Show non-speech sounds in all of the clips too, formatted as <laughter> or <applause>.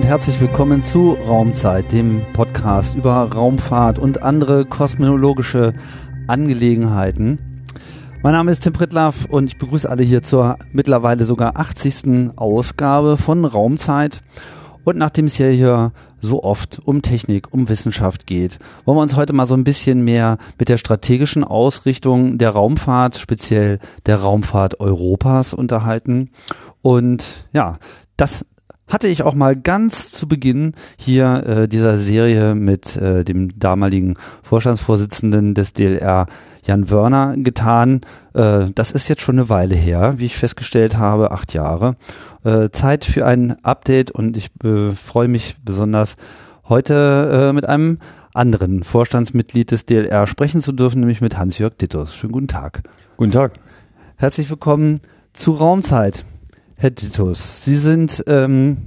Und herzlich willkommen zu Raumzeit, dem Podcast über Raumfahrt und andere kosmologische Angelegenheiten. Mein Name ist Tim Pritlaff und ich begrüße alle hier zur mittlerweile sogar 80. Ausgabe von Raumzeit. Und nachdem es ja hier so oft um Technik, um Wissenschaft geht, wollen wir uns heute mal so ein bisschen mehr mit der strategischen Ausrichtung der Raumfahrt, speziell der Raumfahrt Europas unterhalten. Und ja, das hatte ich auch mal ganz zu Beginn hier äh, dieser Serie mit äh, dem damaligen Vorstandsvorsitzenden des DLR, Jan Wörner, getan. Äh, das ist jetzt schon eine Weile her, wie ich festgestellt habe, acht Jahre. Äh, Zeit für ein Update und ich äh, freue mich besonders, heute äh, mit einem anderen Vorstandsmitglied des DLR sprechen zu dürfen, nämlich mit Hans-Jörg Dittos. Schönen guten Tag. Guten Tag. Herzlich willkommen zu Raumzeit. Herr Dittus, Sie sind ähm,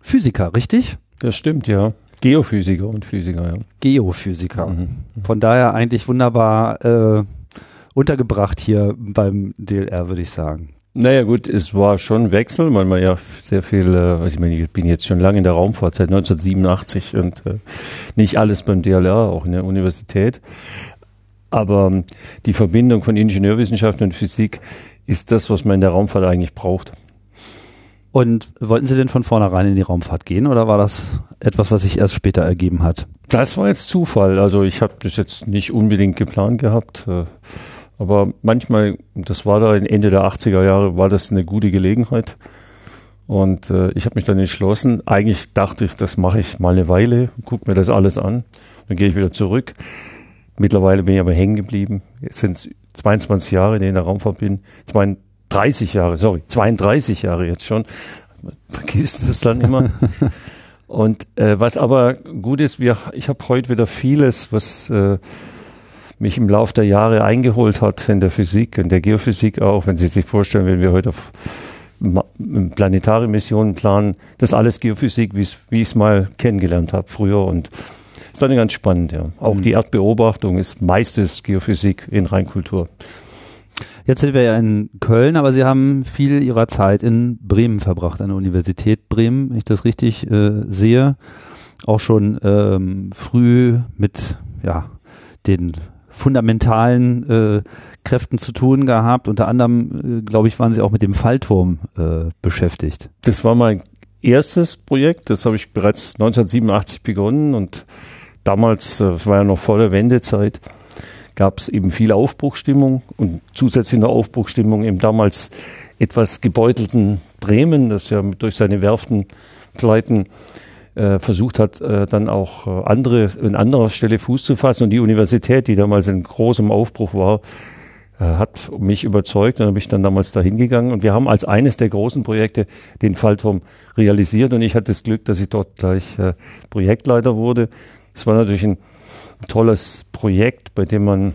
Physiker, richtig? Das stimmt, ja. Geophysiker und Physiker, ja. Geophysiker. Mhm. Von daher eigentlich wunderbar äh, untergebracht hier beim DLR, würde ich sagen. Naja gut, es war schon Wechsel, weil man ja sehr viel, äh, ich meine, ich bin jetzt schon lange in der Raumfahrt, seit 1987 und äh, nicht alles beim DLR, auch in der Universität. Aber ähm, die Verbindung von Ingenieurwissenschaften und Physik ist das, was man in der Raumfahrt eigentlich braucht. Und wollten Sie denn von vornherein in die Raumfahrt gehen oder war das etwas, was sich erst später ergeben hat? Das war jetzt Zufall. Also ich habe das jetzt nicht unbedingt geplant gehabt. Äh, aber manchmal, das war da Ende der 80er Jahre, war das eine gute Gelegenheit. Und äh, ich habe mich dann entschlossen. Eigentlich dachte ich, das mache ich mal eine Weile, gucke mir das alles an. Dann gehe ich wieder zurück. Mittlerweile bin ich aber hängen geblieben. Jetzt sind es 22 Jahre, die ich in der Raumfahrt bin. 32 Jahre, sorry, 32 Jahre jetzt schon. Vergisst das dann immer. <laughs> Und äh, was aber gut ist, wir, ich habe heute wieder vieles, was äh, mich im Laufe der Jahre eingeholt hat in der Physik, in der Geophysik auch, wenn Sie sich vorstellen, wenn wir heute auf planetare Missionen planen, das ist alles Geophysik, wie ich es mal kennengelernt habe früher und ist dann ganz spannend, ja. Auch mhm. die Erdbeobachtung ist meistens Geophysik in Reinkultur. Jetzt sind wir ja in Köln, aber Sie haben viel Ihrer Zeit in Bremen verbracht, an der Universität Bremen, wenn ich das richtig äh, sehe. Auch schon ähm, früh mit ja, den fundamentalen äh, Kräften zu tun gehabt. Unter anderem, äh, glaube ich, waren Sie auch mit dem Fallturm äh, beschäftigt. Das war mein erstes Projekt. Das habe ich bereits 1987 begonnen und damals, es äh, war ja noch volle Wendezeit, gab es eben viel Aufbruchstimmung und zusätzlich eine Aufbruchstimmung im damals etwas gebeutelten Bremen, das ja durch seine Werften pleiten äh, versucht hat, äh, dann auch äh, andere, an anderer Stelle Fuß zu fassen. Und die Universität, die damals in großem Aufbruch war, äh, hat mich überzeugt. Dann bin ich dann damals dahin gegangen. Und wir haben als eines der großen Projekte den Fallturm realisiert. Und ich hatte das Glück, dass ich dort gleich äh, Projektleiter wurde. Es war natürlich ein tolles Projekt, bei dem man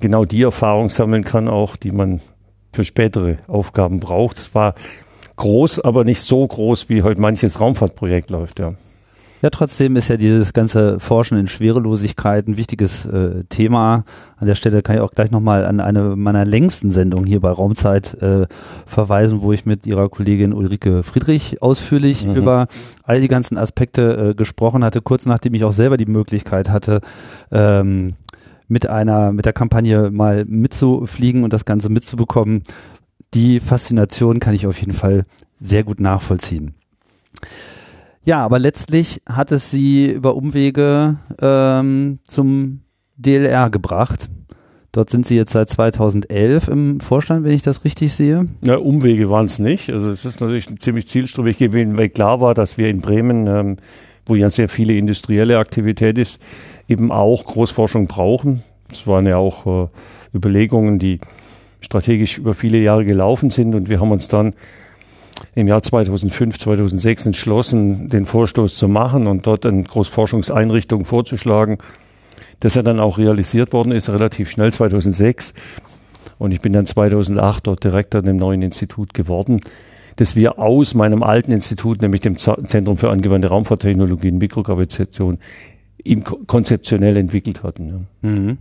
genau die Erfahrung sammeln kann, auch die man für spätere Aufgaben braucht. Es war groß, aber nicht so groß, wie heute manches Raumfahrtprojekt läuft, ja. Ja, trotzdem ist ja dieses ganze Forschen in Schwerelosigkeit ein wichtiges äh, Thema. An der Stelle kann ich auch gleich nochmal an eine meiner längsten Sendungen hier bei Raumzeit äh, verweisen, wo ich mit ihrer Kollegin Ulrike Friedrich ausführlich mhm. über all die ganzen Aspekte äh, gesprochen hatte, kurz nachdem ich auch selber die Möglichkeit hatte, ähm, mit einer, mit der Kampagne mal mitzufliegen und das Ganze mitzubekommen. Die Faszination kann ich auf jeden Fall sehr gut nachvollziehen. Ja, aber letztlich hat es sie über Umwege ähm, zum DLR gebracht. Dort sind Sie jetzt seit 2011 im Vorstand, wenn ich das richtig sehe. Ja, Umwege waren es nicht. Also es ist natürlich ziemlich zielstrebig gewesen, weil klar war, dass wir in Bremen, ähm, wo ja sehr viele industrielle Aktivität ist, eben auch Großforschung brauchen. Es waren ja auch äh, Überlegungen, die strategisch über viele Jahre gelaufen sind und wir haben uns dann im Jahr 2005, 2006 entschlossen, den Vorstoß zu machen und dort eine Großforschungseinrichtung vorzuschlagen, das ja dann auch realisiert worden ist, relativ schnell 2006. Und ich bin dann 2008 dort Direktor in dem neuen Institut geworden, das wir aus meinem alten Institut, nämlich dem Zentrum für angewandte Raumfahrttechnologie und Mikrogravitation, konzeptionell entwickelt hatten. Mhm.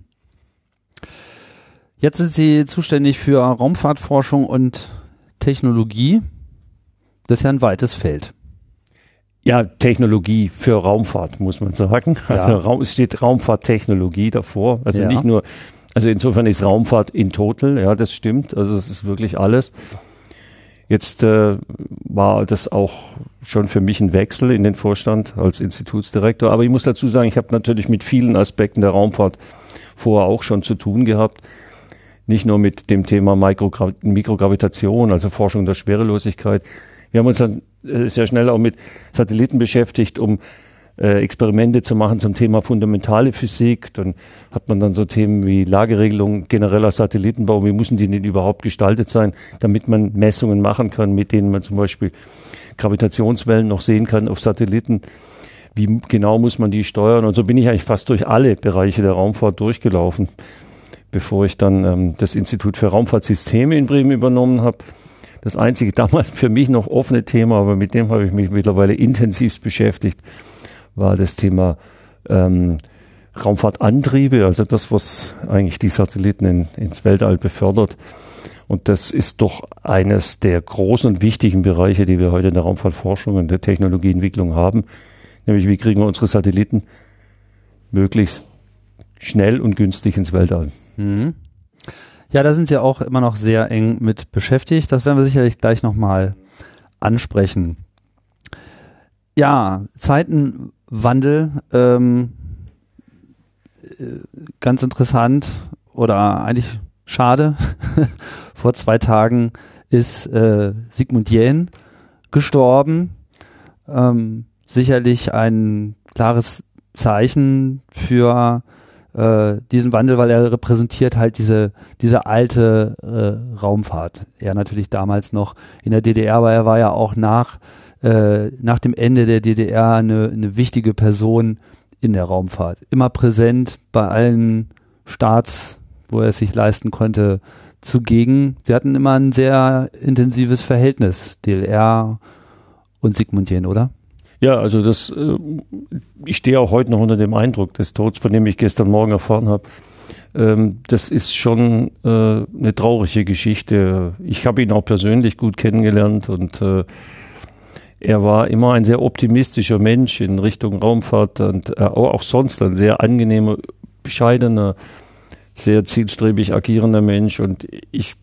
Jetzt sind Sie zuständig für Raumfahrtforschung und Technologie. Das ist ja ein weites Feld. Ja, Technologie für Raumfahrt, muss man sagen. Ja. Also Raum, es steht Raumfahrttechnologie davor. Also ja. nicht nur, also insofern ist Raumfahrt in total, ja, das stimmt. Also es ist wirklich alles. Jetzt äh, war das auch schon für mich ein Wechsel in den Vorstand als Institutsdirektor. Aber ich muss dazu sagen, ich habe natürlich mit vielen Aspekten der Raumfahrt vorher auch schon zu tun gehabt. Nicht nur mit dem Thema Mikrogra Mikrogravitation, also Forschung der Schwerelosigkeit. Wir haben uns dann äh, sehr schnell auch mit Satelliten beschäftigt, um äh, Experimente zu machen zum Thema fundamentale Physik. Dann hat man dann so Themen wie Lageregelung, genereller Satellitenbau, wie müssen die denn überhaupt gestaltet sein, damit man Messungen machen kann, mit denen man zum Beispiel Gravitationswellen noch sehen kann auf Satelliten. Wie genau muss man die steuern? Und so bin ich eigentlich fast durch alle Bereiche der Raumfahrt durchgelaufen, bevor ich dann ähm, das Institut für Raumfahrtsysteme in Bremen übernommen habe das einzige damals für mich noch offene Thema, aber mit dem habe ich mich mittlerweile intensiv beschäftigt, war das Thema ähm, Raumfahrtantriebe, also das, was eigentlich die Satelliten in, ins Weltall befördert. Und das ist doch eines der großen und wichtigen Bereiche, die wir heute in der Raumfahrtforschung und der Technologieentwicklung haben. Nämlich, wie kriegen wir unsere Satelliten möglichst schnell und günstig ins Weltall. Mhm. Ja, da sind Sie auch immer noch sehr eng mit beschäftigt. Das werden wir sicherlich gleich nochmal ansprechen. Ja, Zeitenwandel, ähm, äh, ganz interessant oder eigentlich schade. <laughs> Vor zwei Tagen ist äh, Sigmund Jähn gestorben. Ähm, sicherlich ein klares Zeichen für äh, diesen Wandel, weil er repräsentiert halt diese, diese alte äh, Raumfahrt. Er natürlich damals noch in der DDR, aber er war ja auch nach, äh, nach dem Ende der DDR eine, eine wichtige Person in der Raumfahrt. Immer präsent bei allen Staats, wo er es sich leisten konnte, zugegen. Sie hatten immer ein sehr intensives Verhältnis, DLR und Sigmund Jähn, oder? Ja, also das, äh, ich stehe auch heute noch unter dem Eindruck des Todes, von dem ich gestern Morgen erfahren habe. Ähm, das ist schon äh, eine traurige Geschichte. Ich habe ihn auch persönlich gut kennengelernt und äh, er war immer ein sehr optimistischer Mensch in Richtung Raumfahrt und auch sonst ein sehr angenehmer, bescheidener, sehr zielstrebig agierender Mensch und ich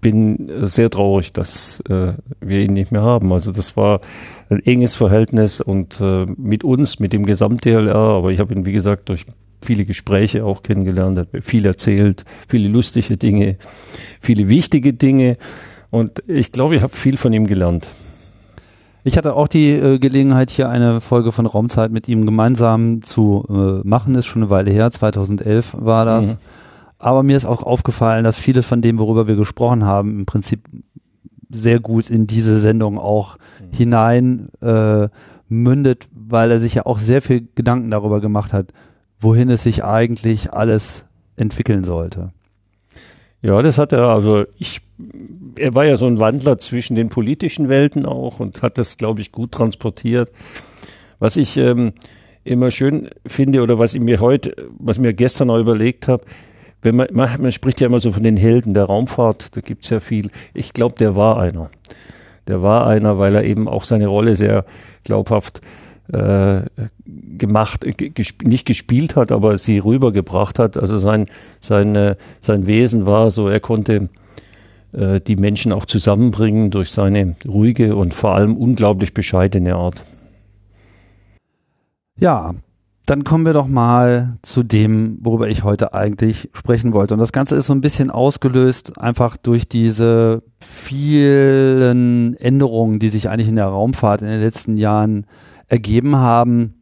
bin sehr traurig, dass äh, wir ihn nicht mehr haben. Also das war ein enges Verhältnis und äh, mit uns, mit dem Gesamt-DLR, aber ich habe ihn, wie gesagt, durch viele Gespräche auch kennengelernt, hat viel erzählt, viele lustige Dinge, viele wichtige Dinge und ich glaube, ich habe viel von ihm gelernt. Ich hatte auch die äh, Gelegenheit, hier eine Folge von Raumzeit mit ihm gemeinsam zu äh, machen. Ist schon eine Weile her, 2011 war das. Mhm. Aber mir ist auch aufgefallen, dass vieles von dem, worüber wir gesprochen haben, im Prinzip sehr gut in diese Sendung auch mhm. hinein äh, mündet, weil er sich ja auch sehr viel Gedanken darüber gemacht hat, wohin es sich eigentlich alles entwickeln sollte. Ja, das hat er, also ich, er war ja so ein Wandler zwischen den politischen Welten auch und hat das, glaube ich, gut transportiert. Was ich ähm, immer schön finde oder was ich mir heute, was ich mir gestern noch überlegt habe, wenn man, man, man spricht ja immer so von den Helden der Raumfahrt, da gibt's ja viel. Ich glaube, der war einer. Der war einer, weil er eben auch seine Rolle sehr glaubhaft äh, gemacht, gesp nicht gespielt hat, aber sie rübergebracht hat. Also sein, sein, äh, sein Wesen war so, er konnte äh, die Menschen auch zusammenbringen durch seine ruhige und vor allem unglaublich bescheidene Art. Ja, dann kommen wir doch mal zu dem, worüber ich heute eigentlich sprechen wollte. Und das Ganze ist so ein bisschen ausgelöst einfach durch diese vielen Änderungen, die sich eigentlich in der Raumfahrt in den letzten Jahren ergeben haben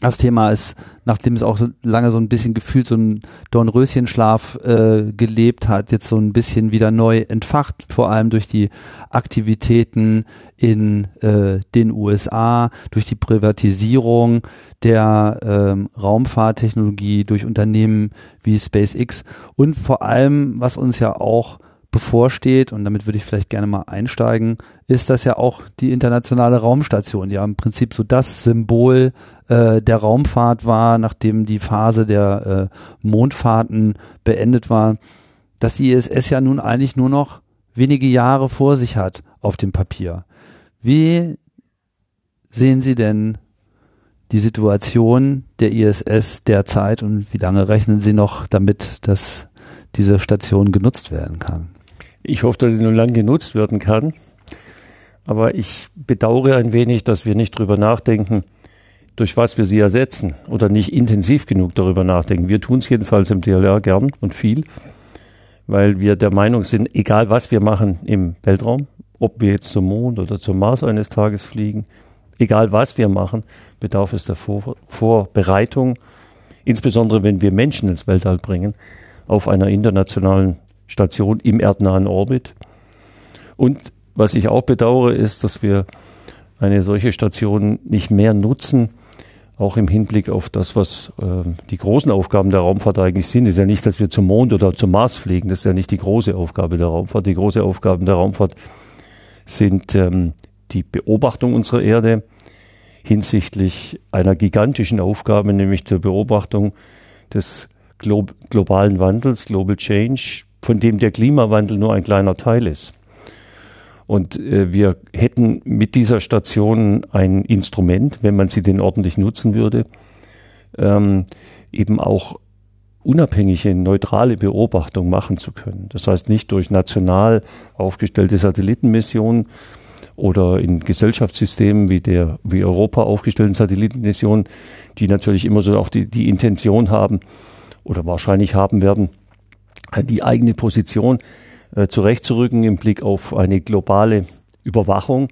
das Thema ist, nachdem es auch lange so ein bisschen gefühlt so ein Dornröschenschlaf äh, gelebt hat, jetzt so ein bisschen wieder neu entfacht, vor allem durch die Aktivitäten in äh, den USA, durch die Privatisierung der ähm, Raumfahrttechnologie durch Unternehmen wie SpaceX und vor allem, was uns ja auch bevorsteht, und damit würde ich vielleicht gerne mal einsteigen, ist das ja auch die internationale Raumstation, die ja im Prinzip so das Symbol äh, der Raumfahrt war, nachdem die Phase der äh, Mondfahrten beendet war, dass die ISS ja nun eigentlich nur noch wenige Jahre vor sich hat auf dem Papier. Wie sehen Sie denn die Situation der ISS derzeit und wie lange rechnen Sie noch damit, dass diese Station genutzt werden kann? Ich hoffe, dass sie nur lang genutzt werden kann. Aber ich bedauere ein wenig, dass wir nicht drüber nachdenken, durch was wir sie ersetzen oder nicht intensiv genug darüber nachdenken. Wir tun es jedenfalls im DLR gern und viel, weil wir der Meinung sind, egal was wir machen im Weltraum, ob wir jetzt zum Mond oder zum Mars eines Tages fliegen, egal was wir machen, bedarf es der Vor Vorbereitung, insbesondere wenn wir Menschen ins Weltall bringen, auf einer internationalen Station im erdnahen Orbit. Und was ich auch bedauere, ist, dass wir eine solche Station nicht mehr nutzen, auch im Hinblick auf das, was äh, die großen Aufgaben der Raumfahrt eigentlich sind. Es ist ja nicht, dass wir zum Mond oder zum Mars fliegen. Das ist ja nicht die große Aufgabe der Raumfahrt. Die große Aufgaben der Raumfahrt sind ähm, die Beobachtung unserer Erde hinsichtlich einer gigantischen Aufgabe, nämlich zur Beobachtung des Glo globalen Wandels, Global Change, von dem der Klimawandel nur ein kleiner Teil ist. Und äh, wir hätten mit dieser Station ein Instrument, wenn man sie denn ordentlich nutzen würde, ähm, eben auch unabhängige, neutrale Beobachtung machen zu können. Das heißt nicht durch national aufgestellte Satellitenmissionen oder in Gesellschaftssystemen wie der wie Europa aufgestellten Satellitenmissionen, die natürlich immer so auch die, die Intention haben oder wahrscheinlich haben werden, die eigene Position äh, zurechtzurücken im Blick auf eine globale Überwachung,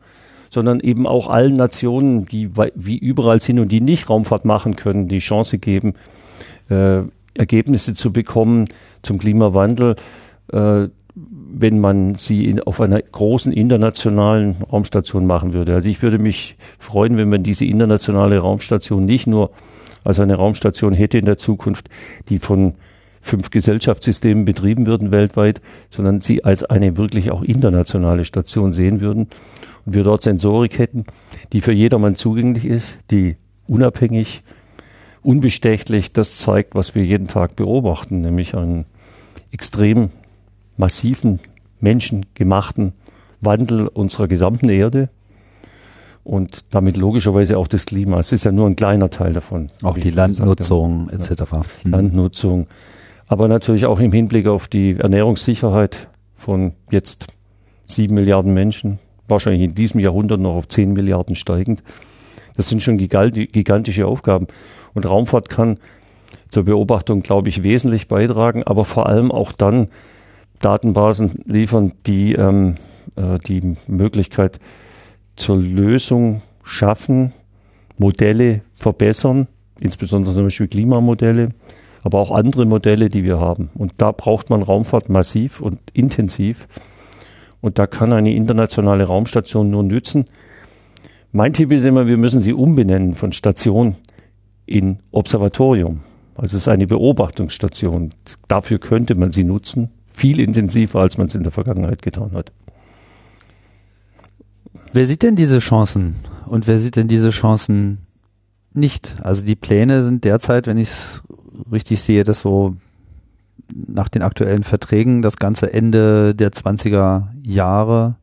sondern eben auch allen Nationen, die wie überall sind und die nicht Raumfahrt machen können, die Chance geben, äh, Ergebnisse zu bekommen zum Klimawandel, äh, wenn man sie in, auf einer großen internationalen Raumstation machen würde. Also ich würde mich freuen, wenn man diese internationale Raumstation nicht nur als eine Raumstation hätte in der Zukunft, die von fünf Gesellschaftssystemen betrieben würden weltweit, sondern sie als eine wirklich auch internationale Station sehen würden und wir dort Sensorik hätten, die für jedermann zugänglich ist, die unabhängig, unbestechlich das zeigt, was wir jeden Tag beobachten, nämlich einen extrem massiven, menschengemachten Wandel unserer gesamten Erde und damit logischerweise auch des Klimas. Es ist ja nur ein kleiner Teil davon. Auch die Landnutzung etc. Landnutzung, aber natürlich auch im Hinblick auf die Ernährungssicherheit von jetzt sieben Milliarden Menschen, wahrscheinlich in diesem Jahrhundert noch auf zehn Milliarden steigend. Das sind schon gigantische Aufgaben. Und Raumfahrt kann zur Beobachtung, glaube ich, wesentlich beitragen, aber vor allem auch dann Datenbasen liefern, die ähm, äh, die Möglichkeit zur Lösung schaffen, Modelle verbessern, insbesondere zum Beispiel Klimamodelle, aber auch andere Modelle, die wir haben. Und da braucht man Raumfahrt massiv und intensiv. Und da kann eine internationale Raumstation nur nützen. Mein Tipp ist immer, wir müssen sie umbenennen von Station in Observatorium. Also es ist eine Beobachtungsstation. Dafür könnte man sie nutzen, viel intensiver, als man es in der Vergangenheit getan hat. Wer sieht denn diese Chancen und wer sieht denn diese Chancen nicht? Also die Pläne sind derzeit, wenn ich es richtig sehe, dass so nach den aktuellen Verträgen das ganze Ende der 20er Jahre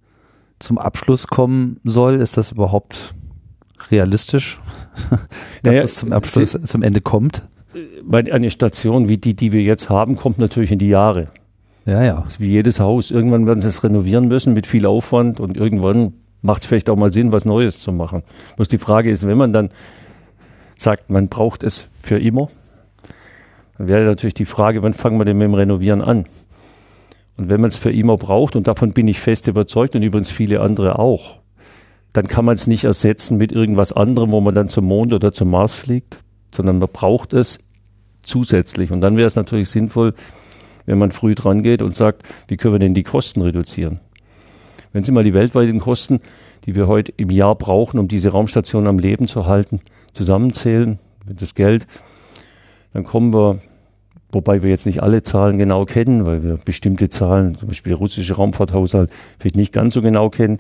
zum Abschluss kommen soll. Ist das überhaupt realistisch, <laughs> dass naja, es zum Abschluss, Sie, zum Ende kommt? Weil eine Station wie die, die wir jetzt haben, kommt natürlich in die Jahre. Ja, ja. Das ist wie jedes Haus. Irgendwann werden sie es renovieren müssen mit viel Aufwand und irgendwann macht es vielleicht auch mal Sinn, was Neues zu machen. Bloß die Frage ist, wenn man dann sagt, man braucht es für immer, dann wäre natürlich die Frage, wann fangen wir denn mit dem Renovieren an? Und wenn man es für immer braucht, und davon bin ich fest überzeugt und übrigens viele andere auch, dann kann man es nicht ersetzen mit irgendwas anderem, wo man dann zum Mond oder zum Mars fliegt, sondern man braucht es zusätzlich. Und dann wäre es natürlich sinnvoll, wenn man früh dran geht und sagt, wie können wir denn die Kosten reduzieren? Wenn Sie mal die weltweiten Kosten, die wir heute im Jahr brauchen, um diese Raumstation am Leben zu halten, zusammenzählen, das Geld, dann kommen wir, wobei wir jetzt nicht alle Zahlen genau kennen, weil wir bestimmte Zahlen, zum Beispiel der russische Raumfahrthaushalt, vielleicht nicht ganz so genau kennen.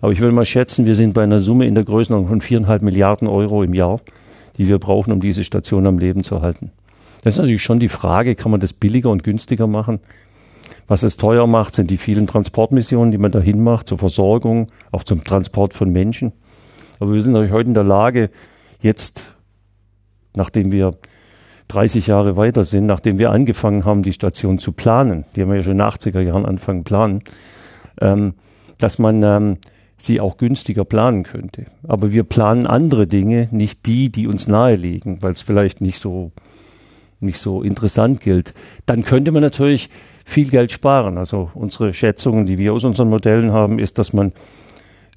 Aber ich würde mal schätzen, wir sind bei einer Summe in der Größenordnung von viereinhalb Milliarden Euro im Jahr, die wir brauchen, um diese Station am Leben zu halten. Das ist natürlich schon die Frage, kann man das billiger und günstiger machen? Was es teuer macht, sind die vielen Transportmissionen, die man dahin macht, zur Versorgung, auch zum Transport von Menschen. Aber wir sind natürlich heute in der Lage, jetzt, nachdem wir 30 Jahre weiter sind, nachdem wir angefangen haben, die Station zu planen, die haben wir ja schon in den 80er Jahren angefangen planen, ähm, dass man ähm, sie auch günstiger planen könnte. Aber wir planen andere Dinge, nicht die, die uns nahe liegen, weil es vielleicht nicht so, nicht so interessant gilt. Dann könnte man natürlich viel Geld sparen. Also unsere Schätzungen, die wir aus unseren Modellen haben, ist, dass man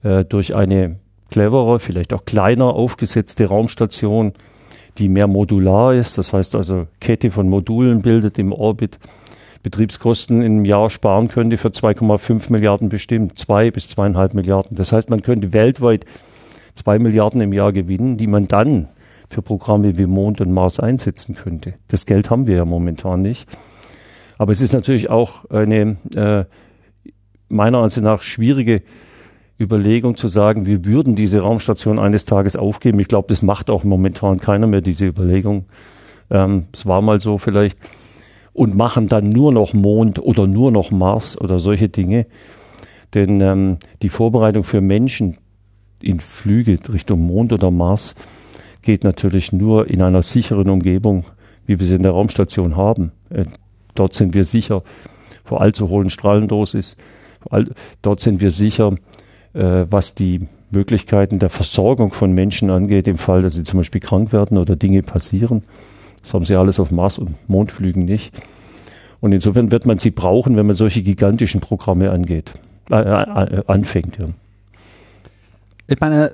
äh, durch eine clevere, vielleicht auch kleiner aufgesetzte Raumstation, die mehr modular ist, das heißt also Kette von Modulen bildet im Orbit, Betriebskosten im Jahr sparen könnte für 2,5 Milliarden bestimmt, zwei bis zweieinhalb Milliarden. Das heißt, man könnte weltweit zwei Milliarden im Jahr gewinnen, die man dann für Programme wie Mond und Mars einsetzen könnte. Das Geld haben wir ja momentan nicht. Aber es ist natürlich auch eine äh, meiner Ansicht nach schwierige Überlegung zu sagen, wir würden diese Raumstation eines Tages aufgeben. Ich glaube, das macht auch momentan keiner mehr, diese Überlegung. Ähm, es war mal so vielleicht und machen dann nur noch Mond oder nur noch Mars oder solche Dinge. Denn ähm, die Vorbereitung für Menschen in Flüge Richtung Mond oder Mars geht natürlich nur in einer sicheren Umgebung, wie wir sie in der Raumstation haben. Äh, dort sind wir sicher vor allzu hohen Strahlendosis. All, dort sind wir sicher, was die Möglichkeiten der Versorgung von Menschen angeht, im Fall, dass sie zum Beispiel krank werden oder Dinge passieren. Das haben sie alles auf Mars- und Mondflügen nicht. Und insofern wird man sie brauchen, wenn man solche gigantischen Programme angeht, äh, äh, anfängt. Ja. Ich meine,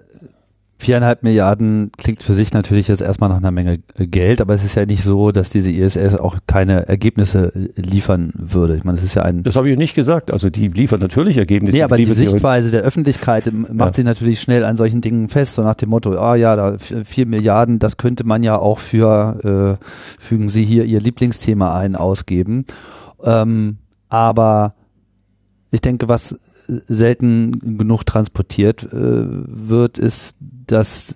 viereinhalb Milliarden klingt für sich natürlich jetzt erstmal nach einer Menge Geld, aber es ist ja nicht so, dass diese ISS auch keine Ergebnisse liefern würde. Ich meine, das ist ja ein. Das habe ich nicht gesagt. Also die liefern natürlich Ergebnisse. Nee, aber die Sichtweise der Öffentlichkeit macht ja. sich natürlich schnell an solchen Dingen fest, so nach dem Motto, ah ja, da vier Milliarden, das könnte man ja auch für, äh, fügen Sie hier Ihr Lieblingsthema ein, ausgeben. Ähm, aber ich denke, was selten genug transportiert äh, wird, ist, dass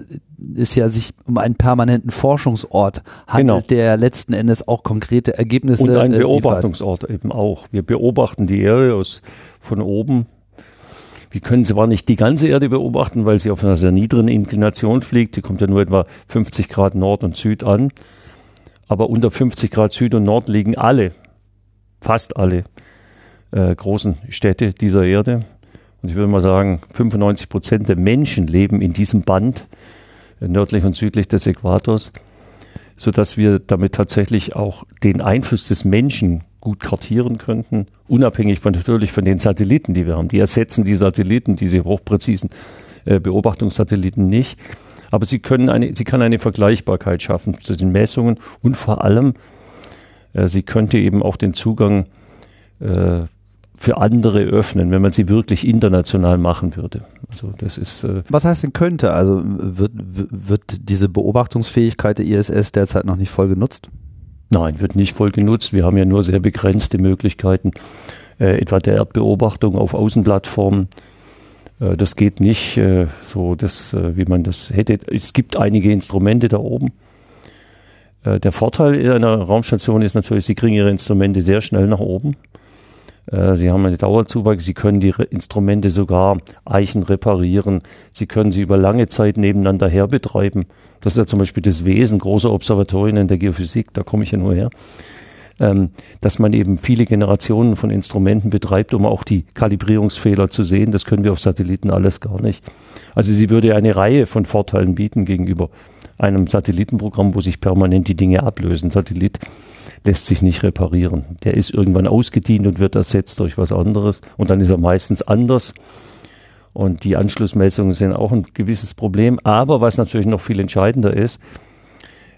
es ja sich um einen permanenten Forschungsort handelt, genau. der letzten Endes auch konkrete Ergebnisse und einen äh, Beobachtungsort liefert. eben auch. Wir beobachten die Erde aus von oben. Wir können zwar nicht die ganze Erde beobachten, weil sie auf einer sehr niedrigen Inklination fliegt. Sie kommt ja nur etwa 50 Grad Nord und Süd an. Aber unter 50 Grad Süd und Nord liegen alle, fast alle äh, großen Städte dieser Erde. Und ich würde mal sagen, 95 Prozent der Menschen leben in diesem Band, äh, nördlich und südlich des Äquators, so dass wir damit tatsächlich auch den Einfluss des Menschen gut kartieren könnten, unabhängig von natürlich von den Satelliten, die wir haben. Die ersetzen die Satelliten, diese hochpräzisen äh, Beobachtungssatelliten nicht. Aber sie können eine, sie kann eine Vergleichbarkeit schaffen zu den Messungen und vor allem, äh, sie könnte eben auch den Zugang äh, für andere öffnen, wenn man sie wirklich international machen würde. Also das ist. Äh Was heißt denn könnte? Also wird, wird diese Beobachtungsfähigkeit der ISS derzeit noch nicht voll genutzt? Nein, wird nicht voll genutzt. Wir haben ja nur sehr begrenzte Möglichkeiten, äh, etwa der Erdbeobachtung auf Außenplattformen. Äh, das geht nicht äh, so, das, äh, wie man das hätte. Es gibt einige Instrumente da oben. Äh, der Vorteil einer Raumstation ist natürlich, Sie kriegen Ihre Instrumente sehr schnell nach oben. Äh, sie haben eine Dauerzuwachs, Sie können die Instrumente sogar Eichen reparieren. Sie können sie über lange Zeit nebeneinander her betreiben. Das ist ja zum Beispiel das Wesen großer Observatorien in der Geophysik, da komme ich ja nur her. Ähm, dass man eben viele Generationen von Instrumenten betreibt, um auch die Kalibrierungsfehler zu sehen. Das können wir auf Satelliten alles gar nicht. Also sie würde eine Reihe von Vorteilen bieten gegenüber einem Satellitenprogramm, wo sich permanent die Dinge ablösen. Satellit lässt sich nicht reparieren. Der ist irgendwann ausgedient und wird ersetzt durch was anderes und dann ist er meistens anders. Und die Anschlussmessungen sind auch ein gewisses Problem. Aber was natürlich noch viel entscheidender ist,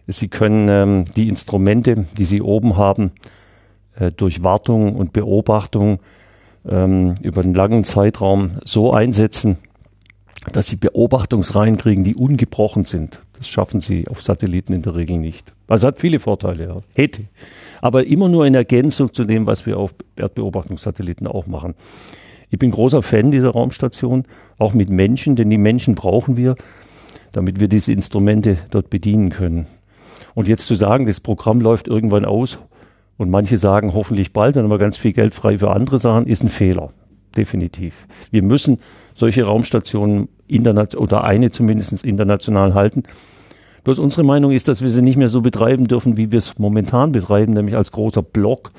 Sie können ähm, die Instrumente, die Sie oben haben, äh, durch Wartung und Beobachtung ähm, über einen langen Zeitraum so einsetzen, dass Sie Beobachtungsreihen kriegen, die ungebrochen sind. Das schaffen sie auf Satelliten in der Regel nicht. Also hat viele Vorteile, ja. hätte. Aber immer nur in Ergänzung zu dem, was wir auf Erdbeobachtungssatelliten auch machen. Ich bin großer Fan dieser Raumstation, auch mit Menschen, denn die Menschen brauchen wir, damit wir diese Instrumente dort bedienen können. Und jetzt zu sagen, das Programm läuft irgendwann aus und manche sagen hoffentlich bald, dann haben wir ganz viel Geld frei für andere Sachen, ist ein Fehler. definitiv. Wir müssen solche Raumstationen oder eine zumindest international halten. Bloß unsere Meinung ist, dass wir sie nicht mehr so betreiben dürfen, wie wir es momentan betreiben, nämlich als großer Block,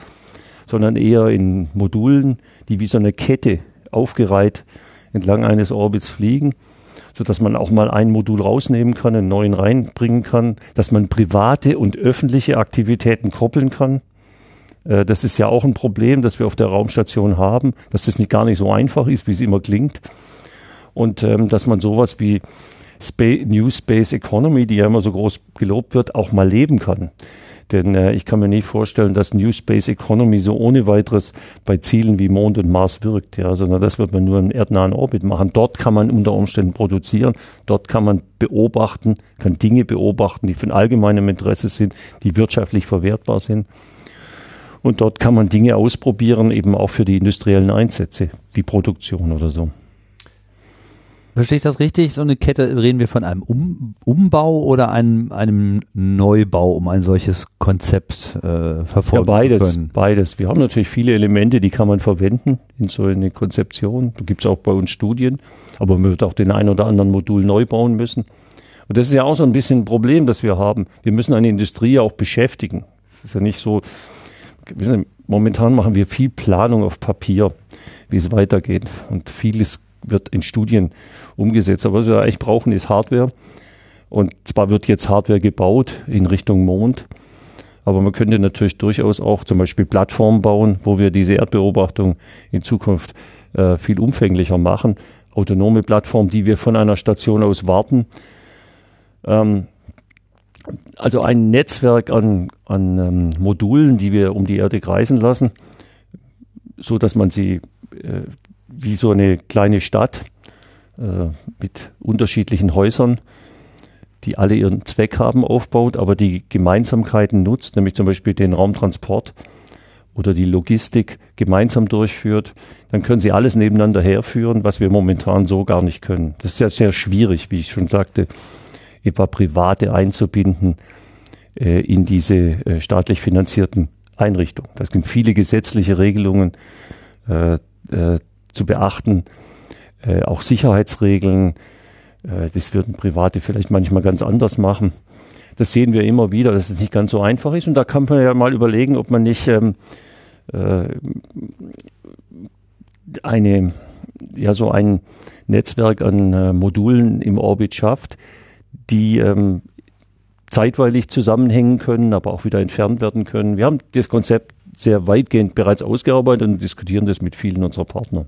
sondern eher in Modulen, die wie so eine Kette aufgereiht entlang eines Orbits fliegen, so dass man auch mal ein Modul rausnehmen kann, einen neuen reinbringen kann, dass man private und öffentliche Aktivitäten koppeln kann. Äh, das ist ja auch ein Problem, das wir auf der Raumstation haben, dass das nicht gar nicht so einfach ist, wie es immer klingt. Und ähm, dass man sowas wie Spa New Space Economy, die ja immer so groß gelobt wird, auch mal leben kann. Denn äh, ich kann mir nicht vorstellen, dass New Space Economy so ohne weiteres bei Zielen wie Mond und Mars wirkt, ja, sondern das wird man nur im erdnahen Orbit machen. Dort kann man unter Umständen produzieren, dort kann man beobachten, kann Dinge beobachten, die von allgemeinem Interesse sind, die wirtschaftlich verwertbar sind. Und dort kann man Dinge ausprobieren, eben auch für die industriellen Einsätze, wie Produktion oder so. Verstehe ich das richtig? So eine Kette, reden wir von einem um Umbau oder einem, einem Neubau, um ein solches Konzept äh, verfolgen ja, beides, zu können? Beides. Wir haben natürlich viele Elemente, die kann man verwenden in so eine Konzeption. Da gibt es auch bei uns Studien, aber man wird auch den ein oder anderen Modul neu bauen müssen. Und das ist ja auch so ein bisschen ein Problem, das wir haben. Wir müssen eine Industrie auch beschäftigen. Das ist ja nicht so, momentan machen wir viel Planung auf Papier, wie es weitergeht. Und vieles wird in Studien umgesetzt. Aber was wir eigentlich brauchen, ist Hardware. Und zwar wird jetzt Hardware gebaut in Richtung Mond. Aber man könnte natürlich durchaus auch zum Beispiel Plattformen bauen, wo wir diese Erdbeobachtung in Zukunft äh, viel umfänglicher machen. Autonome Plattformen, die wir von einer Station aus warten. Ähm, also ein Netzwerk an, an ähm, Modulen, die wir um die Erde kreisen lassen, so dass man sie äh, wie so eine kleine Stadt äh, mit unterschiedlichen Häusern, die alle ihren Zweck haben, aufbaut, aber die Gemeinsamkeiten nutzt, nämlich zum Beispiel den Raumtransport oder die Logistik gemeinsam durchführt, dann können sie alles nebeneinander herführen, was wir momentan so gar nicht können. Das ist ja sehr schwierig, wie ich schon sagte, etwa Private einzubinden äh, in diese äh, staatlich finanzierten Einrichtungen. Das sind viele gesetzliche Regelungen äh, äh, zu beachten, äh, auch Sicherheitsregeln. Äh, das würden Private vielleicht manchmal ganz anders machen. Das sehen wir immer wieder, dass es nicht ganz so einfach ist. Und da kann man ja mal überlegen, ob man nicht ähm, äh, eine, ja, so ein Netzwerk an äh, Modulen im Orbit schafft, die ähm, zeitweilig zusammenhängen können, aber auch wieder entfernt werden können. Wir haben das Konzept sehr weitgehend bereits ausgearbeitet und diskutieren das mit vielen unserer Partner.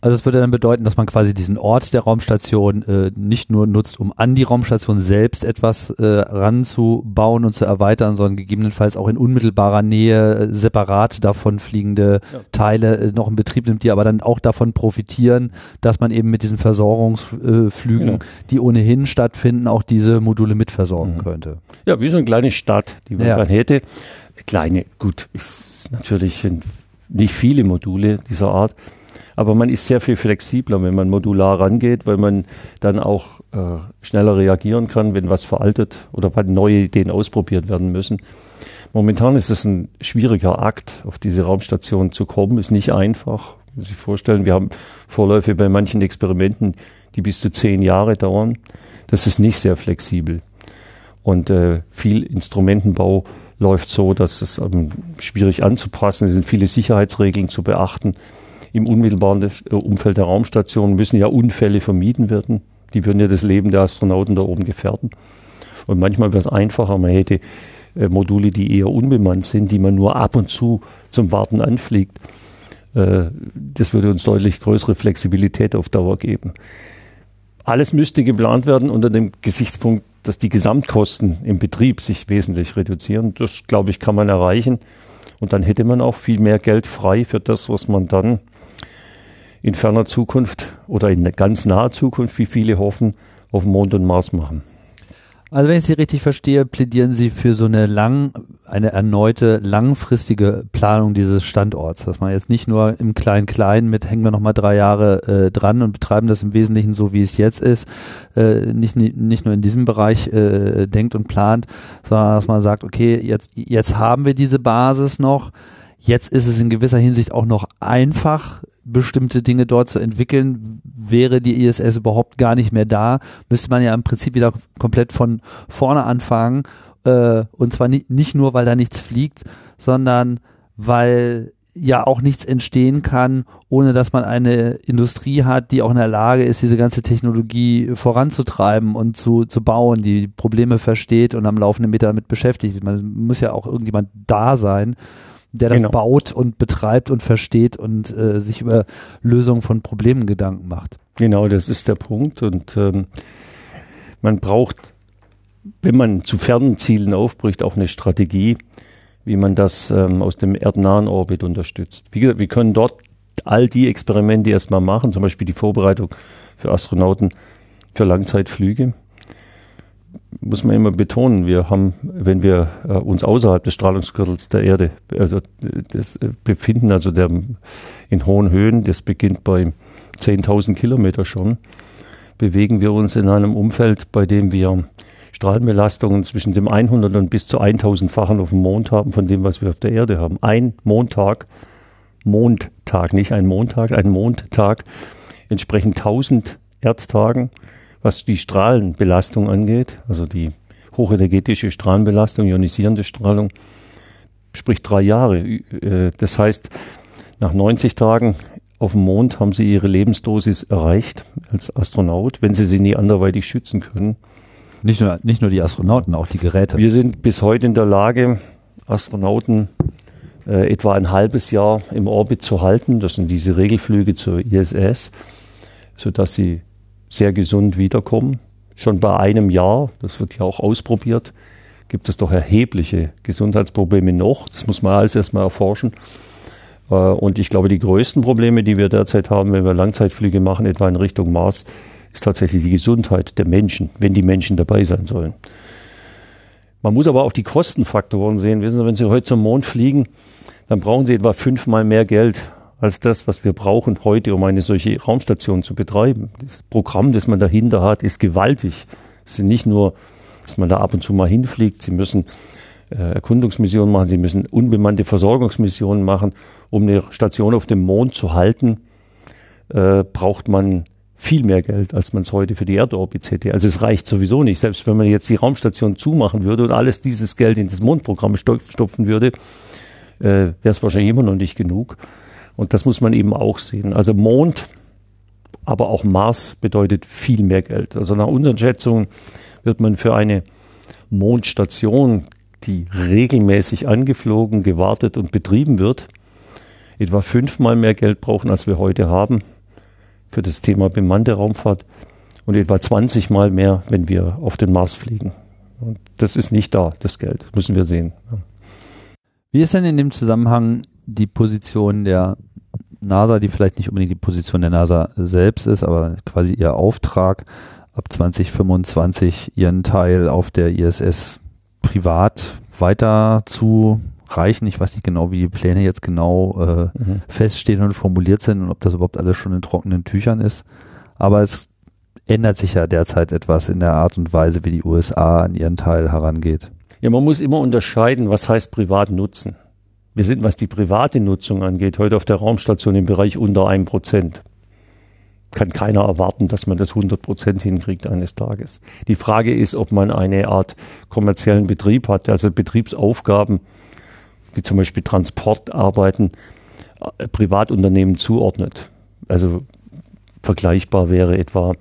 Also es würde dann bedeuten, dass man quasi diesen Ort der Raumstation äh, nicht nur nutzt, um an die Raumstation selbst etwas äh, ranzubauen und zu erweitern, sondern gegebenenfalls auch in unmittelbarer Nähe äh, separat davon fliegende ja. Teile äh, noch in Betrieb nimmt, die aber dann auch davon profitieren, dass man eben mit diesen Versorgungsflügen, ja. die ohnehin stattfinden, auch diese Module mitversorgen mhm. könnte. Ja, wie so eine kleine Stadt, die man ja. dann hätte. Kleine, gut, ist natürlich sind nicht viele Module dieser Art. Aber man ist sehr viel flexibler, wenn man modular rangeht, weil man dann auch äh, schneller reagieren kann, wenn was veraltet oder wenn neue Ideen ausprobiert werden müssen. Momentan ist es ein schwieriger Akt, auf diese Raumstation zu kommen. Ist nicht einfach. Muss sich vorstellen, wir haben Vorläufe bei manchen Experimenten, die bis zu zehn Jahre dauern. Das ist nicht sehr flexibel. Und äh, viel Instrumentenbau läuft so, dass es ähm, schwierig anzupassen. Es sind viele Sicherheitsregeln zu beachten im unmittelbaren äh, Umfeld der Raumstation müssen ja Unfälle vermieden werden. Die würden ja das Leben der Astronauten da oben gefährden. Und manchmal wäre es einfacher, man hätte äh, Module, die eher unbemannt sind, die man nur ab und zu zum Warten anfliegt. Äh, das würde uns deutlich größere Flexibilität auf Dauer geben. Alles müsste geplant werden unter dem Gesichtspunkt, dass die Gesamtkosten im Betrieb sich wesentlich reduzieren. Das, glaube ich, kann man erreichen. Und dann hätte man auch viel mehr Geld frei für das, was man dann in ferner Zukunft oder in ganz naher Zukunft, wie viele hoffen, auf Mond und Mars machen. Also wenn ich Sie richtig verstehe, plädieren Sie für so eine lang, eine erneute langfristige Planung dieses Standorts, dass man jetzt nicht nur im Klein-Klein mit hängen wir nochmal drei Jahre äh, dran und betreiben das im Wesentlichen so, wie es jetzt ist, äh, nicht, nicht nur in diesem Bereich äh, denkt und plant, sondern dass man sagt, okay, jetzt, jetzt haben wir diese Basis noch, jetzt ist es in gewisser Hinsicht auch noch einfach, bestimmte Dinge dort zu entwickeln, wäre die ISS überhaupt gar nicht mehr da, müsste man ja im Prinzip wieder komplett von vorne anfangen. Äh, und zwar nicht, nicht nur, weil da nichts fliegt, sondern weil ja auch nichts entstehen kann, ohne dass man eine Industrie hat, die auch in der Lage ist, diese ganze Technologie voranzutreiben und zu, zu bauen, die Probleme versteht und am laufenden Meter damit beschäftigt. Man muss ja auch irgendjemand da sein, der das genau. baut und betreibt und versteht und äh, sich über Lösungen von Problemen Gedanken macht. Genau, das ist der Punkt. Und ähm, man braucht, wenn man zu fernen Zielen aufbricht, auch eine Strategie, wie man das ähm, aus dem erdnahen Orbit unterstützt. Wie gesagt, wir können dort all die Experimente erstmal machen, zum Beispiel die Vorbereitung für Astronauten für Langzeitflüge muss man immer betonen, wir haben, wenn wir äh, uns außerhalb des Strahlungsgürtels der Erde äh, das, äh, befinden, also der, in hohen Höhen, das beginnt bei 10.000 Kilometer schon, bewegen wir uns in einem Umfeld, bei dem wir Strahlenbelastungen zwischen dem 100 und bis zu 1000-fachen auf dem Mond haben von dem, was wir auf der Erde haben. Ein Mondtag, Mondtag, nicht ein Montag, ein Mondtag entsprechend 1000 Erdtagen was die Strahlenbelastung angeht, also die hochenergetische Strahlenbelastung, ionisierende Strahlung, sprich drei Jahre. Äh, das heißt, nach 90 Tagen auf dem Mond haben sie ihre Lebensdosis erreicht als Astronaut, wenn sie sie nie anderweitig schützen können. Nicht nur, nicht nur die Astronauten, auch die Geräte. Wir sind bis heute in der Lage, Astronauten äh, etwa ein halbes Jahr im Orbit zu halten. Das sind diese Regelflüge zur ISS, sodass sie sehr gesund wiederkommen. Schon bei einem Jahr, das wird ja auch ausprobiert, gibt es doch erhebliche Gesundheitsprobleme noch. Das muss man alles erstmal erforschen. Äh, und ich glaube, die größten Probleme, die wir derzeit haben, wenn wir Langzeitflüge machen, etwa in Richtung Mars, ist tatsächlich die Gesundheit der Menschen, wenn die Menschen dabei sein sollen. Man muss aber auch die Kostenfaktoren sehen. Wissen Sie, wenn Sie heute zum Mond fliegen, dann brauchen Sie etwa fünfmal mehr Geld als das, was wir brauchen heute, um eine solche Raumstation zu betreiben. Das Programm, das man dahinter hat, ist gewaltig. Es sind nicht nur, dass man da ab und zu mal hinfliegt, sie müssen äh, Erkundungsmissionen machen, sie müssen unbemannte Versorgungsmissionen machen. Um eine Station auf dem Mond zu halten, äh, braucht man viel mehr Geld, als man es heute für die Erdorbit hätte. Also es reicht sowieso nicht. Selbst wenn man jetzt die Raumstation zumachen würde und alles dieses Geld in das Mondprogramm stopfen würde, äh, wäre es wahrscheinlich immer noch nicht genug. Und das muss man eben auch sehen. Also Mond, aber auch Mars bedeutet viel mehr Geld. Also nach unseren Schätzungen wird man für eine Mondstation, die regelmäßig angeflogen, gewartet und betrieben wird, etwa fünfmal mehr Geld brauchen, als wir heute haben für das Thema bemannte Raumfahrt und etwa 20 Mal mehr, wenn wir auf den Mars fliegen. Und das ist nicht da, das Geld, müssen wir sehen. Wie ist denn in dem Zusammenhang die Position der NASA, die vielleicht nicht unbedingt die Position der NASA selbst ist, aber quasi ihr Auftrag, ab 2025 ihren Teil auf der ISS privat weiter zu reichen. Ich weiß nicht genau, wie die Pläne jetzt genau äh, mhm. feststehen und formuliert sind und ob das überhaupt alles schon in trockenen Tüchern ist. Aber es ändert sich ja derzeit etwas in der Art und Weise, wie die USA an ihren Teil herangeht. Ja, man muss immer unterscheiden, was heißt privat nutzen. Wir sind, was die private Nutzung angeht, heute auf der Raumstation im Bereich unter einem Prozent. Kann keiner erwarten, dass man das 100 Prozent hinkriegt eines Tages. Die Frage ist, ob man eine Art kommerziellen Betrieb hat, also Betriebsaufgaben, wie zum Beispiel Transportarbeiten, äh, Privatunternehmen zuordnet. Also vergleichbar wäre etwa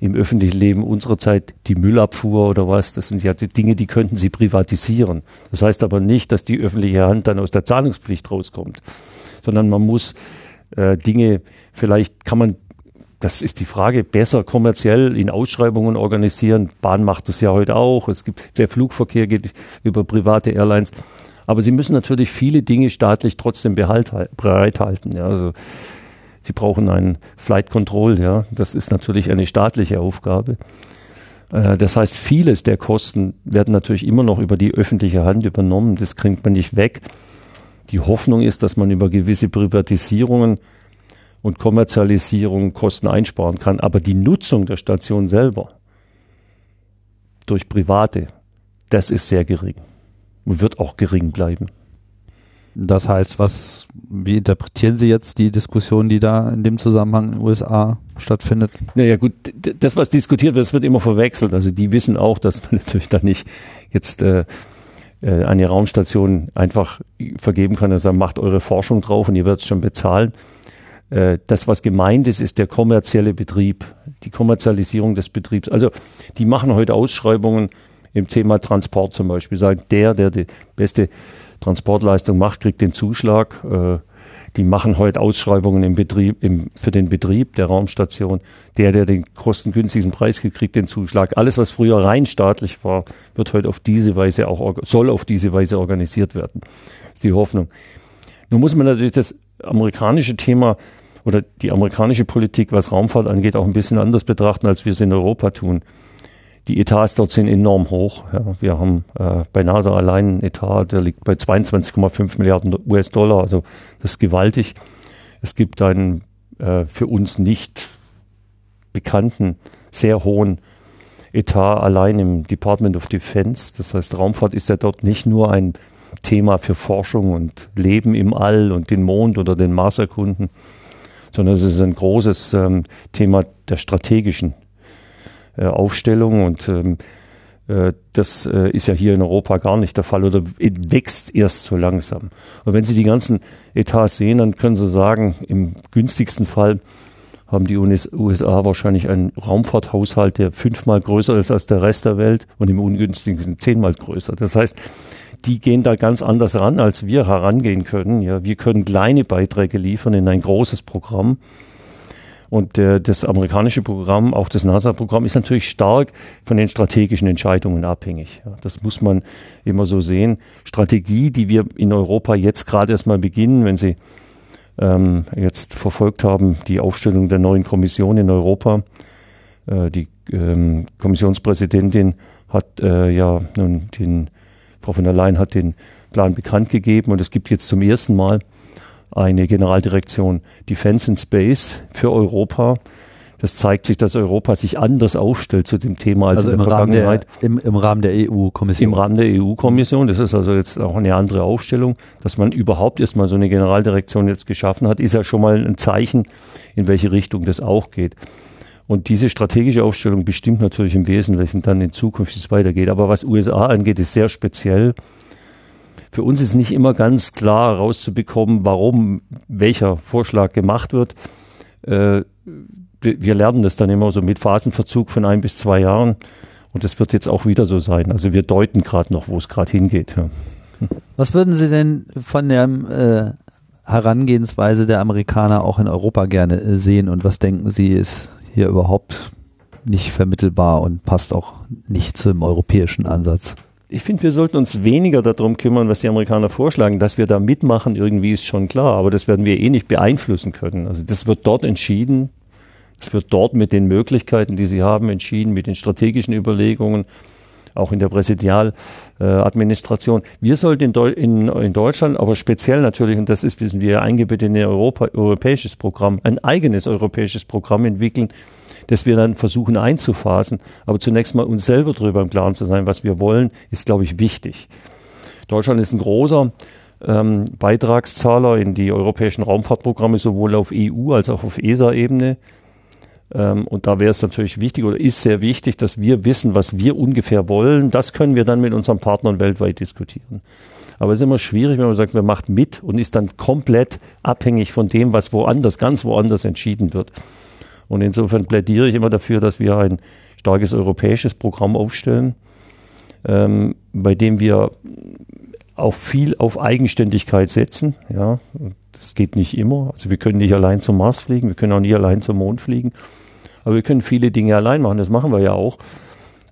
im öffentlichen Leben unserer Zeit die Müllabfuhr oder was, das sind ja die Dinge, die könnten sie privatisieren. Das heißt aber nicht, dass die öffentliche Hand dann aus der Zahlungspflicht rauskommt, sondern man muss äh, Dinge, vielleicht kann man, das ist die Frage, besser kommerziell in Ausschreibungen organisieren. Bahn macht das ja heute auch. Es gibt, der Flugverkehr geht über private Airlines. Aber sie müssen natürlich viele Dinge staatlich trotzdem bereithalten. Ja, also Sie brauchen einen Flight Control, ja. Das ist natürlich eine staatliche Aufgabe. Äh, das heißt, vieles der Kosten werden natürlich immer noch über die öffentliche Hand übernommen. Das kriegt man nicht weg. Die Hoffnung ist, dass man über gewisse Privatisierungen und Kommerzialisierung Kosten einsparen kann. Aber die Nutzung der Station selber durch Private, das ist sehr gering und wird auch gering bleiben. Das heißt, was, wie interpretieren Sie jetzt die Diskussion, die da in dem Zusammenhang in den USA stattfindet? Naja gut, das, was diskutiert wird, das wird immer verwechselt. Also die wissen auch, dass man <laughs> natürlich da nicht jetzt äh, äh, eine Raumstation einfach vergeben kann und sagen, macht eure Forschung drauf und ihr werdet es schon bezahlen. Äh, das, was gemeint ist, ist der kommerzielle Betrieb, die Kommerzialisierung des Betriebs. Also die machen heute Ausschreibungen im Thema Transport zum Beispiel. Sagen, der, der die beste Transportleistung macht, kriegt den Zuschlag. Äh, die machen heute Ausschreibungen im Betrieb, im, für den Betrieb der Raumstation. Der, der den kostengünstigsten Preis kriegt, den Zuschlag. Alles, was früher rein staatlich war, wird heute auf diese Weise auch, soll auf diese Weise organisiert werden. Ist die Hoffnung. Nun muss man natürlich das amerikanische Thema oder die amerikanische Politik, was Raumfahrt angeht, auch ein bisschen anders betrachten, als wir es in Europa tun. Die Etats dort sind enorm hoch. Ja, wir haben äh, bei NASA allein einen Etat, der liegt bei 22,5 Milliarden US-Dollar. Also das ist gewaltig. Es gibt einen äh, für uns nicht bekannten, sehr hohen Etat allein im Department of Defense. Das heißt, Raumfahrt ist ja dort nicht nur ein Thema für Forschung und Leben im All und den Mond oder den Mars erkunden, sondern es ist ein großes ähm, Thema der strategischen Aufstellung und ähm, äh, das äh, ist ja hier in Europa gar nicht der Fall oder wächst erst so langsam. Und wenn Sie die ganzen Etats sehen, dann können Sie sagen, im günstigsten Fall haben die USA wahrscheinlich einen Raumfahrthaushalt, der fünfmal größer ist als der Rest der Welt und im ungünstigsten zehnmal größer. Das heißt, die gehen da ganz anders ran, als wir herangehen können. Ja, wir können kleine Beiträge liefern in ein großes Programm. Und äh, das amerikanische Programm, auch das NASA-Programm, ist natürlich stark von den strategischen Entscheidungen abhängig. Ja, das muss man immer so sehen. Strategie, die wir in Europa jetzt gerade erstmal beginnen, wenn Sie ähm, jetzt verfolgt haben, die Aufstellung der neuen Kommission in Europa. Äh, die ähm, Kommissionspräsidentin hat äh, ja nun den, Frau von der Leyen hat den Plan bekannt gegeben und es gibt jetzt zum ersten Mal eine Generaldirektion Defense and Space für Europa. Das zeigt sich, dass Europa sich anders aufstellt zu dem Thema als also in der Vergangenheit. Der, im, Im Rahmen der EU-Kommission. Im Rahmen der EU-Kommission. Das ist also jetzt auch eine andere Aufstellung. Dass man überhaupt erstmal so eine Generaldirektion jetzt geschaffen hat, ist ja schon mal ein Zeichen, in welche Richtung das auch geht. Und diese strategische Aufstellung bestimmt natürlich im Wesentlichen dann in Zukunft, wie es weitergeht. Aber was USA angeht, ist sehr speziell. Für uns ist nicht immer ganz klar herauszubekommen, warum welcher Vorschlag gemacht wird. Äh, wir lernen das dann immer so mit Phasenverzug von ein bis zwei Jahren. Und das wird jetzt auch wieder so sein. Also wir deuten gerade noch, wo es gerade hingeht. Was würden Sie denn von der äh, Herangehensweise der Amerikaner auch in Europa gerne äh, sehen und was denken Sie ist hier überhaupt nicht vermittelbar und passt auch nicht zum europäischen Ansatz? Ich finde, wir sollten uns weniger darum kümmern, was die Amerikaner vorschlagen. Dass wir da mitmachen, irgendwie ist schon klar, aber das werden wir eh nicht beeinflussen können. Also das wird dort entschieden. Es wird dort mit den Möglichkeiten, die sie haben, entschieden, mit den strategischen Überlegungen, auch in der Präsidialadministration. wir sollten in, Deu in, in, Deutschland, aber speziell natürlich, und das ist, wissen wir, eingebettet in ein europäisches Programm, ein eigenes europäisches Programm entwickeln, das wir dann versuchen einzuphasen. Aber zunächst mal uns selber darüber im Klaren zu sein, was wir wollen, ist, glaube ich, wichtig. Deutschland ist ein großer ähm, Beitragszahler in die europäischen Raumfahrtprogramme, sowohl auf EU als auch auf ESA-Ebene. Ähm, und da wäre es natürlich wichtig oder ist sehr wichtig, dass wir wissen, was wir ungefähr wollen. Das können wir dann mit unseren Partnern weltweit diskutieren. Aber es ist immer schwierig, wenn man sagt, man macht mit und ist dann komplett abhängig von dem, was woanders, ganz woanders entschieden wird. Und insofern plädiere ich immer dafür, dass wir ein starkes europäisches Programm aufstellen, ähm, bei dem wir auch viel auf Eigenständigkeit setzen. Ja, das geht nicht immer. Also wir können nicht allein zum Mars fliegen, wir können auch nie allein zum Mond fliegen. Aber wir können viele Dinge allein machen. Das machen wir ja auch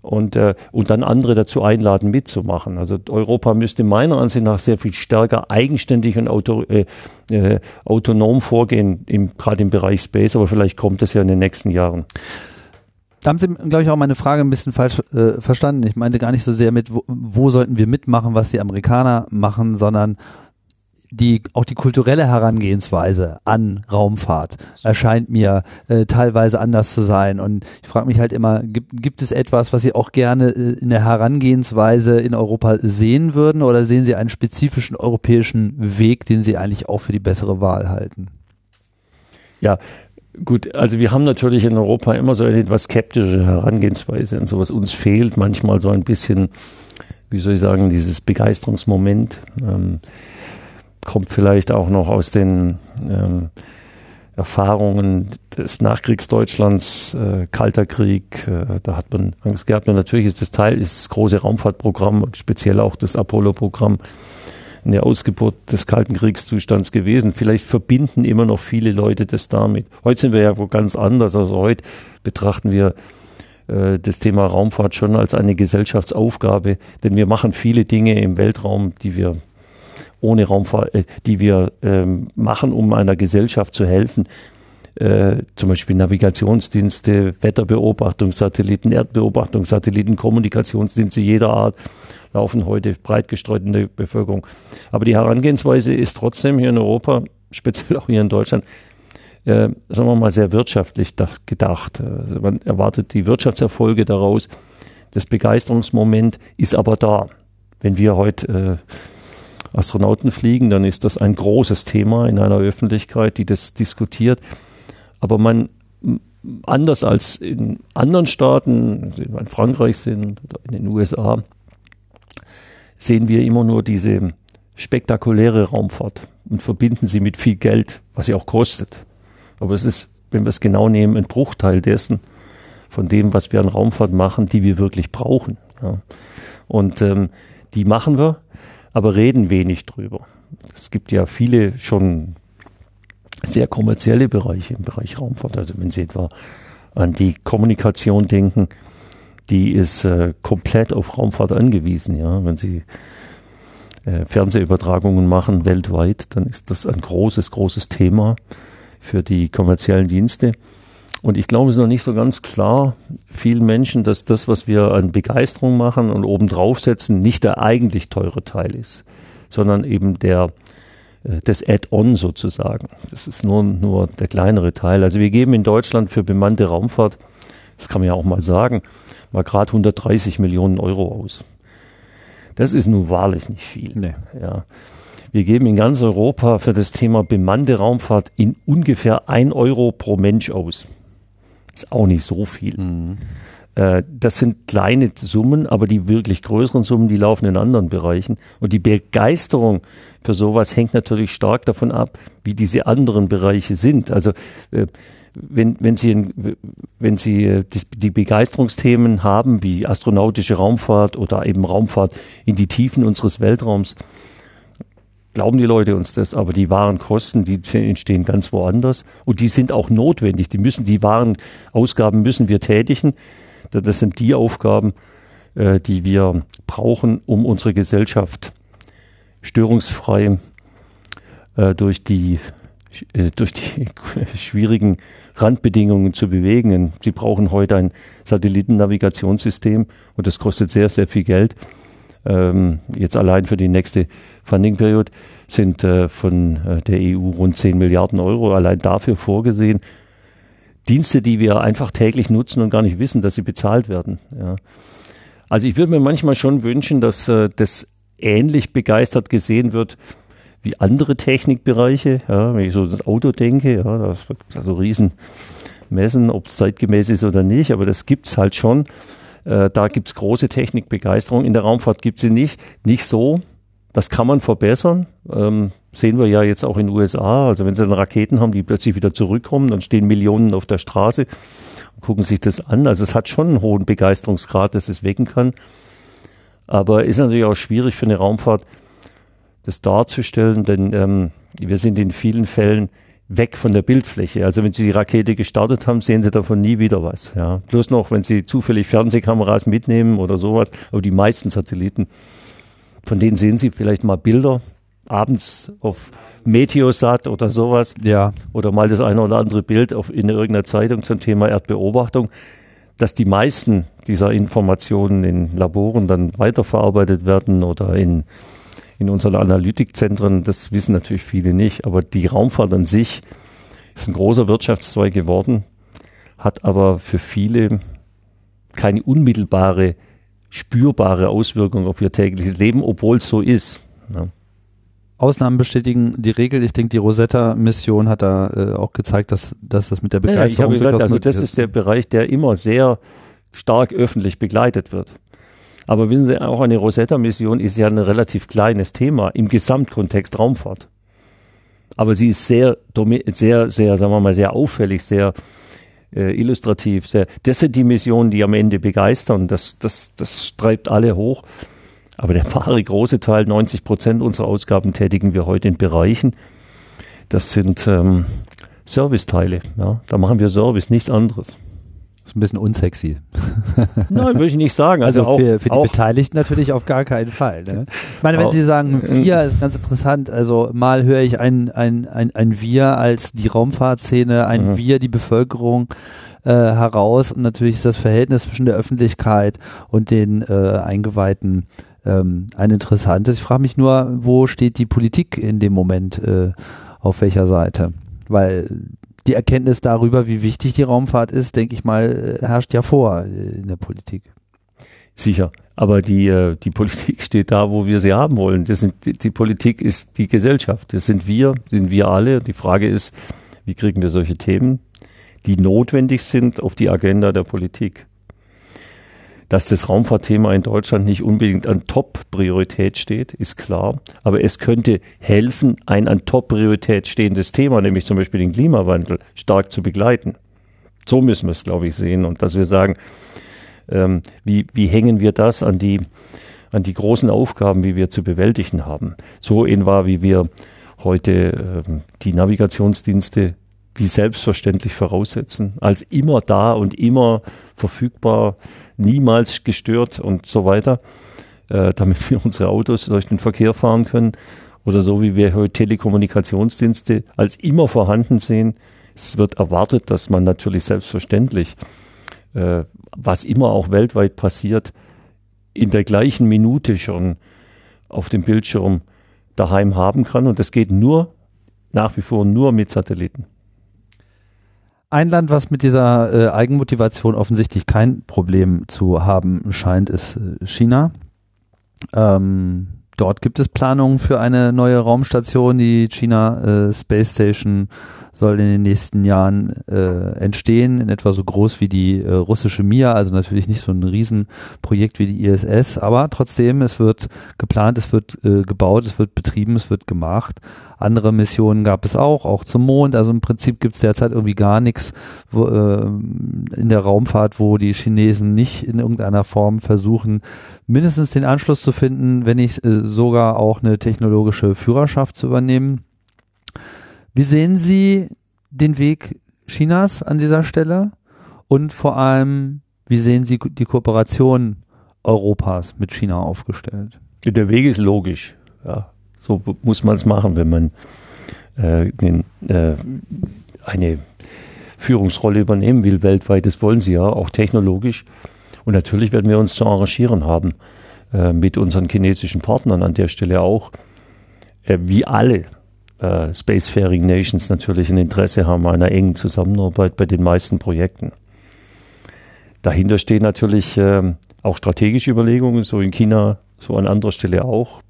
und, äh, und dann andere dazu einladen, mitzumachen. Also Europa müsste meiner Ansicht nach sehr viel stärker eigenständig und auto, äh, äh, autonom vorgehen, im, gerade im Bereich Space, aber vielleicht kommt das ja in den nächsten Jahren. Da haben Sie, glaube ich, auch meine Frage ein bisschen falsch äh, verstanden. Ich meinte gar nicht so sehr mit, wo, wo sollten wir mitmachen, was die Amerikaner machen, sondern die auch die kulturelle Herangehensweise an Raumfahrt erscheint mir äh, teilweise anders zu sein. Und ich frage mich halt immer, gibt, gibt es etwas, was Sie auch gerne äh, in der Herangehensweise in Europa sehen würden, oder sehen Sie einen spezifischen europäischen Weg, den Sie eigentlich auch für die bessere Wahl halten? Ja, Gut, also wir haben natürlich in Europa immer so eine etwas skeptische Herangehensweise und sowas. Uns fehlt manchmal so ein bisschen, wie soll ich sagen, dieses Begeisterungsmoment. Ähm, kommt vielleicht auch noch aus den ähm, Erfahrungen des Nachkriegsdeutschlands, äh, Kalter Krieg. Äh, da hat man Angst gehabt. Und natürlich ist das Teil, ist das große Raumfahrtprogramm, speziell auch das Apollo-Programm, eine Ausgeburt des Kalten Kriegszustands gewesen. Vielleicht verbinden immer noch viele Leute das damit. Heute sind wir ja wo ganz anders. Also heute betrachten wir äh, das Thema Raumfahrt schon als eine Gesellschaftsaufgabe, denn wir machen viele Dinge im Weltraum, die wir ohne Raumfahrt, äh, die wir ähm, machen, um einer Gesellschaft zu helfen. Äh, zum Beispiel Navigationsdienste, Wetterbeobachtungssatelliten, Erdbeobachtungssatelliten, Kommunikationsdienste jeder Art laufen heute breit gestreut in der Bevölkerung. Aber die Herangehensweise ist trotzdem hier in Europa, speziell auch hier in Deutschland, äh, sagen wir mal, sehr wirtschaftlich gedacht. Also man erwartet die Wirtschaftserfolge daraus. Das Begeisterungsmoment ist aber da. Wenn wir heute äh, Astronauten fliegen, dann ist das ein großes Thema in einer Öffentlichkeit, die das diskutiert. Aber man, anders als in anderen Staaten, in Frankreich sind in den USA, sehen wir immer nur diese spektakuläre Raumfahrt und verbinden sie mit viel Geld, was sie auch kostet. Aber es ist, wenn wir es genau nehmen, ein Bruchteil dessen, von dem, was wir an Raumfahrt machen, die wir wirklich brauchen. Ja. Und ähm, die machen wir, aber reden wenig drüber. Es gibt ja viele schon sehr kommerzielle Bereiche im Bereich Raumfahrt. Also wenn Sie etwa an die Kommunikation denken, die ist äh, komplett auf Raumfahrt angewiesen. Ja, wenn Sie äh, Fernsehübertragungen machen weltweit, dann ist das ein großes, großes Thema für die kommerziellen Dienste. Und ich glaube, es ist noch nicht so ganz klar vielen Menschen, dass das, was wir an Begeisterung machen und obendrauf setzen, nicht der eigentlich teure Teil ist, sondern eben der äh, das Add-on sozusagen. Das ist nur, nur der kleinere Teil. Also wir geben in Deutschland für bemannte Raumfahrt, das kann man ja auch mal sagen, mal gerade 130 Millionen Euro aus. Das ist nun wahrlich nicht viel. Nee. Ja. Wir geben in ganz Europa für das Thema bemannte Raumfahrt in ungefähr ein Euro pro Mensch aus. Ist auch nicht so viel. Mhm. Äh, das sind kleine Summen, aber die wirklich größeren Summen, die laufen in anderen Bereichen. Und die Begeisterung für sowas hängt natürlich stark davon ab, wie diese anderen Bereiche sind. Also äh, wenn, wenn Sie, wenn Sie äh, die Begeisterungsthemen haben, wie astronautische Raumfahrt oder eben Raumfahrt in die Tiefen unseres Weltraums, glauben die Leute uns das, aber die wahren Kosten, die entstehen ganz woanders und die sind auch notwendig. Die müssen, die wahren Ausgaben müssen wir tätigen. Das sind die Aufgaben, äh, die wir brauchen, um unsere Gesellschaft störungsfrei äh, durch die durch die <laughs> schwierigen Randbedingungen zu bewegen. Sie brauchen heute ein Satellitennavigationssystem und das kostet sehr, sehr viel Geld. Ähm, jetzt allein für die nächste Funding-Periode sind äh, von äh, der EU rund 10 Milliarden Euro allein dafür vorgesehen. Dienste, die wir einfach täglich nutzen und gar nicht wissen, dass sie bezahlt werden. Ja. Also ich würde mir manchmal schon wünschen, dass äh, das ähnlich begeistert gesehen wird wie andere Technikbereiche. Ja, wenn ich so das Auto denke, ja, das wird also riesen messen, ob es zeitgemäß ist oder nicht, aber das gibt's halt schon. Äh, da gibt's große Technikbegeisterung. In der Raumfahrt gibt's sie nicht. Nicht so. Das kann man verbessern. Ähm, sehen wir ja jetzt auch in den USA. Also wenn sie dann Raketen haben, die plötzlich wieder zurückkommen, dann stehen Millionen auf der Straße und gucken sich das an. Also es hat schon einen hohen Begeisterungsgrad, dass es wecken kann. Aber ist natürlich auch schwierig für eine Raumfahrt, das darzustellen, denn ähm, wir sind in vielen Fällen weg von der Bildfläche. Also wenn Sie die Rakete gestartet haben, sehen Sie davon nie wieder was. Ja. Bloß noch, wenn Sie zufällig Fernsehkameras mitnehmen oder sowas, aber die meisten Satelliten, von denen sehen Sie vielleicht mal Bilder abends auf Meteosat oder sowas. Ja. Oder mal das eine oder andere Bild auf, in irgendeiner Zeitung zum Thema Erdbeobachtung. Dass die meisten dieser Informationen in Laboren dann weiterverarbeitet werden oder in in unseren Analytikzentren, das wissen natürlich viele nicht, aber die Raumfahrt an sich ist ein großer Wirtschaftszweig geworden, hat aber für viele keine unmittelbare, spürbare Auswirkung auf ihr tägliches Leben, obwohl es so ist. Ja. Ausnahmen bestätigen die Regel. Ich denke, die Rosetta-Mission hat da äh, auch gezeigt, dass, dass das mit der Begeisterung ja, ich gesagt, also das ist der Bereich, der immer sehr stark öffentlich begleitet wird. Aber wissen Sie, auch eine Rosetta-Mission ist ja ein relativ kleines Thema im Gesamtkontext Raumfahrt. Aber sie ist sehr, sehr, sehr, sagen wir mal, sehr auffällig, sehr äh, illustrativ. Sehr, das sind die Missionen, die am Ende begeistern. Das, das, das treibt alle hoch. Aber der wahre große Teil, 90 Prozent unserer Ausgaben tätigen wir heute in Bereichen. Das sind ähm, Serviceteile. Ja. Da machen wir Service, nichts anderes. Das ist ein bisschen unsexy. Nein, würde ich nicht sagen. Also, also auch, für, für die Beteiligten natürlich auf gar keinen Fall. Ne? Ich meine, wenn auch, Sie sagen, wir ist ganz interessant. Also mal höre ich ein, ein, ein, ein Wir als die Raumfahrtszene, ein mhm. Wir die Bevölkerung äh, heraus und natürlich ist das Verhältnis zwischen der Öffentlichkeit und den äh, Eingeweihten ähm, ein interessantes. Ich frage mich nur, wo steht die Politik in dem Moment, äh, auf welcher Seite? Weil die Erkenntnis darüber, wie wichtig die Raumfahrt ist, denke ich mal, äh, herrscht ja vor äh, in der Politik. Sicher, aber die, äh, die Politik <laughs> steht da, wo wir sie haben wollen. Das sind, die, die Politik ist die Gesellschaft. Das sind wir, sind wir alle. Die Frage ist, wie kriegen wir solche Themen, die notwendig sind, auf die Agenda der Politik? Dass das Raumfahrtthema in Deutschland nicht unbedingt an Top-Priorität steht, ist klar. Aber es könnte helfen, ein an Top-Priorität stehendes Thema, nämlich zum Beispiel den Klimawandel, stark zu begleiten. So müssen wir es, glaube ich, sehen. Und dass wir sagen, ähm, wie, wie hängen wir das an die, an die großen Aufgaben, wie wir zu bewältigen haben. So in war, wie wir heute ähm, die Navigationsdienste wie selbstverständlich voraussetzen, als immer da und immer verfügbar, niemals gestört und so weiter, äh, damit wir unsere Autos durch den Verkehr fahren können. Oder so wie wir heute Telekommunikationsdienste als immer vorhanden sehen. Es wird erwartet, dass man natürlich selbstverständlich, äh, was immer auch weltweit passiert, in der gleichen Minute schon auf dem Bildschirm daheim haben kann. Und das geht nur, nach wie vor nur mit Satelliten. Ein Land, was mit dieser äh, Eigenmotivation offensichtlich kein Problem zu haben scheint, ist äh, China. Ähm, dort gibt es Planungen für eine neue Raumstation, die China äh, Space Station soll in den nächsten Jahren äh, entstehen, in etwa so groß wie die äh, russische Mir, also natürlich nicht so ein Riesenprojekt wie die ISS, aber trotzdem, es wird geplant, es wird äh, gebaut, es wird betrieben, es wird gemacht. Andere Missionen gab es auch, auch zum Mond. Also im Prinzip gibt es derzeit irgendwie gar nichts wo, äh, in der Raumfahrt, wo die Chinesen nicht in irgendeiner Form versuchen, mindestens den Anschluss zu finden, wenn nicht äh, sogar auch eine technologische Führerschaft zu übernehmen. Wie sehen Sie den Weg Chinas an dieser Stelle? Und vor allem, wie sehen Sie die Kooperation Europas mit China aufgestellt? Der Weg ist logisch. Ja, so muss man es machen, wenn man äh, den, äh, eine Führungsrolle übernehmen will weltweit. Das wollen sie ja, auch technologisch. Und natürlich werden wir uns zu arrangieren haben äh, mit unseren chinesischen Partnern an der Stelle auch. Äh, wie alle äh, Spacefaring Nations natürlich ein Interesse haben an einer engen Zusammenarbeit bei den meisten Projekten. Dahinter stehen natürlich äh, auch strategische Überlegungen, so in China, so an anderer Stelle auch.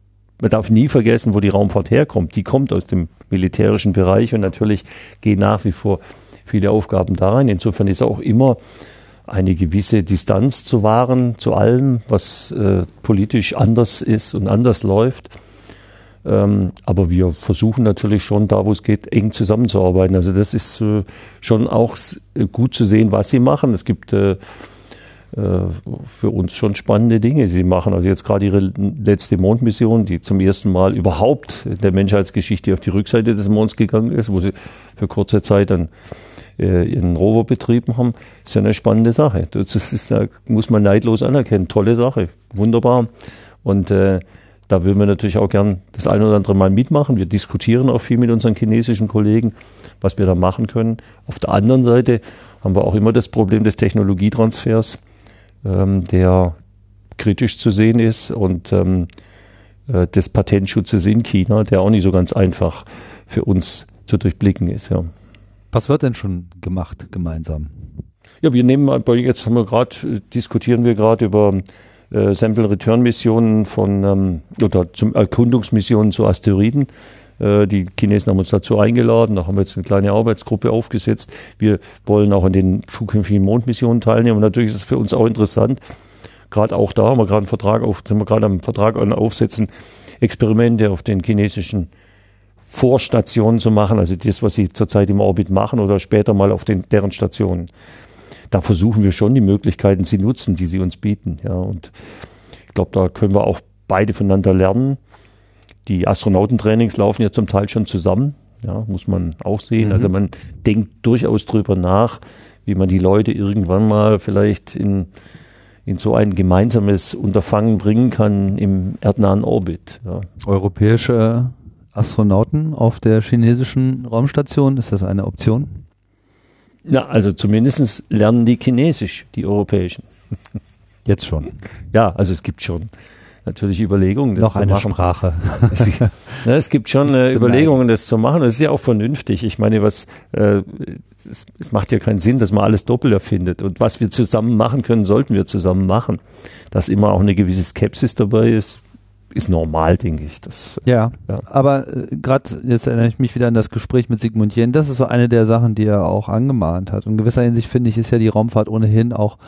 Man darf nie vergessen, wo die Raumfahrt herkommt. Die kommt aus dem militärischen Bereich und natürlich gehen nach wie vor viele Aufgaben da rein. Insofern ist auch immer eine gewisse Distanz zu wahren zu allem, was äh, politisch anders ist und anders läuft. Ähm, aber wir versuchen natürlich schon, da wo es geht, eng zusammenzuarbeiten. Also das ist äh, schon auch gut zu sehen, was sie machen. Es gibt äh, äh, für uns schon spannende Dinge. Sie machen also jetzt gerade ihre letzte Mondmission, die zum ersten Mal überhaupt in der Menschheitsgeschichte auf die Rückseite des Monds gegangen ist, wo sie für kurze Zeit dann äh, ihren Rover betrieben haben. Ist ja eine spannende Sache. Das ist, da muss man neidlos anerkennen. Tolle Sache. Wunderbar. Und äh, da würden wir natürlich auch gern das eine oder andere Mal mitmachen. Wir diskutieren auch viel mit unseren chinesischen Kollegen, was wir da machen können. Auf der anderen Seite haben wir auch immer das Problem des Technologietransfers, ähm, der kritisch zu sehen ist und ähm, äh, des Patentschutzes in China, der auch nicht so ganz einfach für uns zu durchblicken ist. Ja. Was wird denn schon gemacht gemeinsam? Ja, wir nehmen, jetzt haben wir gerade, diskutieren wir gerade über äh, Sample-Return-Missionen von ähm, oder zum Erkundungsmissionen zu Asteroiden. Äh, die Chinesen haben uns dazu eingeladen, da haben wir jetzt eine kleine Arbeitsgruppe aufgesetzt. Wir wollen auch an den zukünftigen Mondmissionen teilnehmen. Und natürlich ist es für uns auch interessant, gerade auch da haben wir gerade einen Vertrag auf, sind wir gerade am Vertrag aufsetzen, Experimente auf den chinesischen Vorstationen zu machen, also das, was sie zurzeit im Orbit machen oder später mal auf den, deren Stationen. Da versuchen wir schon die Möglichkeiten zu nutzen, die sie uns bieten. Ja, und ich glaube, da können wir auch beide voneinander lernen. Die Astronautentrainings laufen ja zum Teil schon zusammen. Ja, muss man auch sehen. Also mhm. Also man denkt durchaus drüber nach, wie man die Leute irgendwann mal vielleicht in, in so ein gemeinsames Unterfangen bringen kann im erdnahen Orbit. Ja. Europäische Astronauten auf der chinesischen Raumstation, ist das eine Option? Ja, also zumindest lernen die Chinesisch, die Europäischen. <laughs> Jetzt schon. Ja, also es gibt schon natürlich Überlegungen. Das Noch eine machen. Sprache. <laughs> Es, ja, es gibt schon äh, Überlegungen, das zu machen. Das ist ja auch vernünftig. Ich meine, was äh, es, es macht ja keinen Sinn, dass man alles doppelt erfindet. Und was wir zusammen machen können, sollten wir zusammen machen. Dass immer auch eine gewisse Skepsis dabei ist, ist normal, denke ich. Das, ja, ja. aber äh, gerade jetzt erinnere ich mich wieder an das Gespräch mit Sigmund Jähn. Das ist so eine der Sachen, die er auch angemahnt hat. Und in gewisser Hinsicht finde ich, ist ja die Raumfahrt ohnehin auch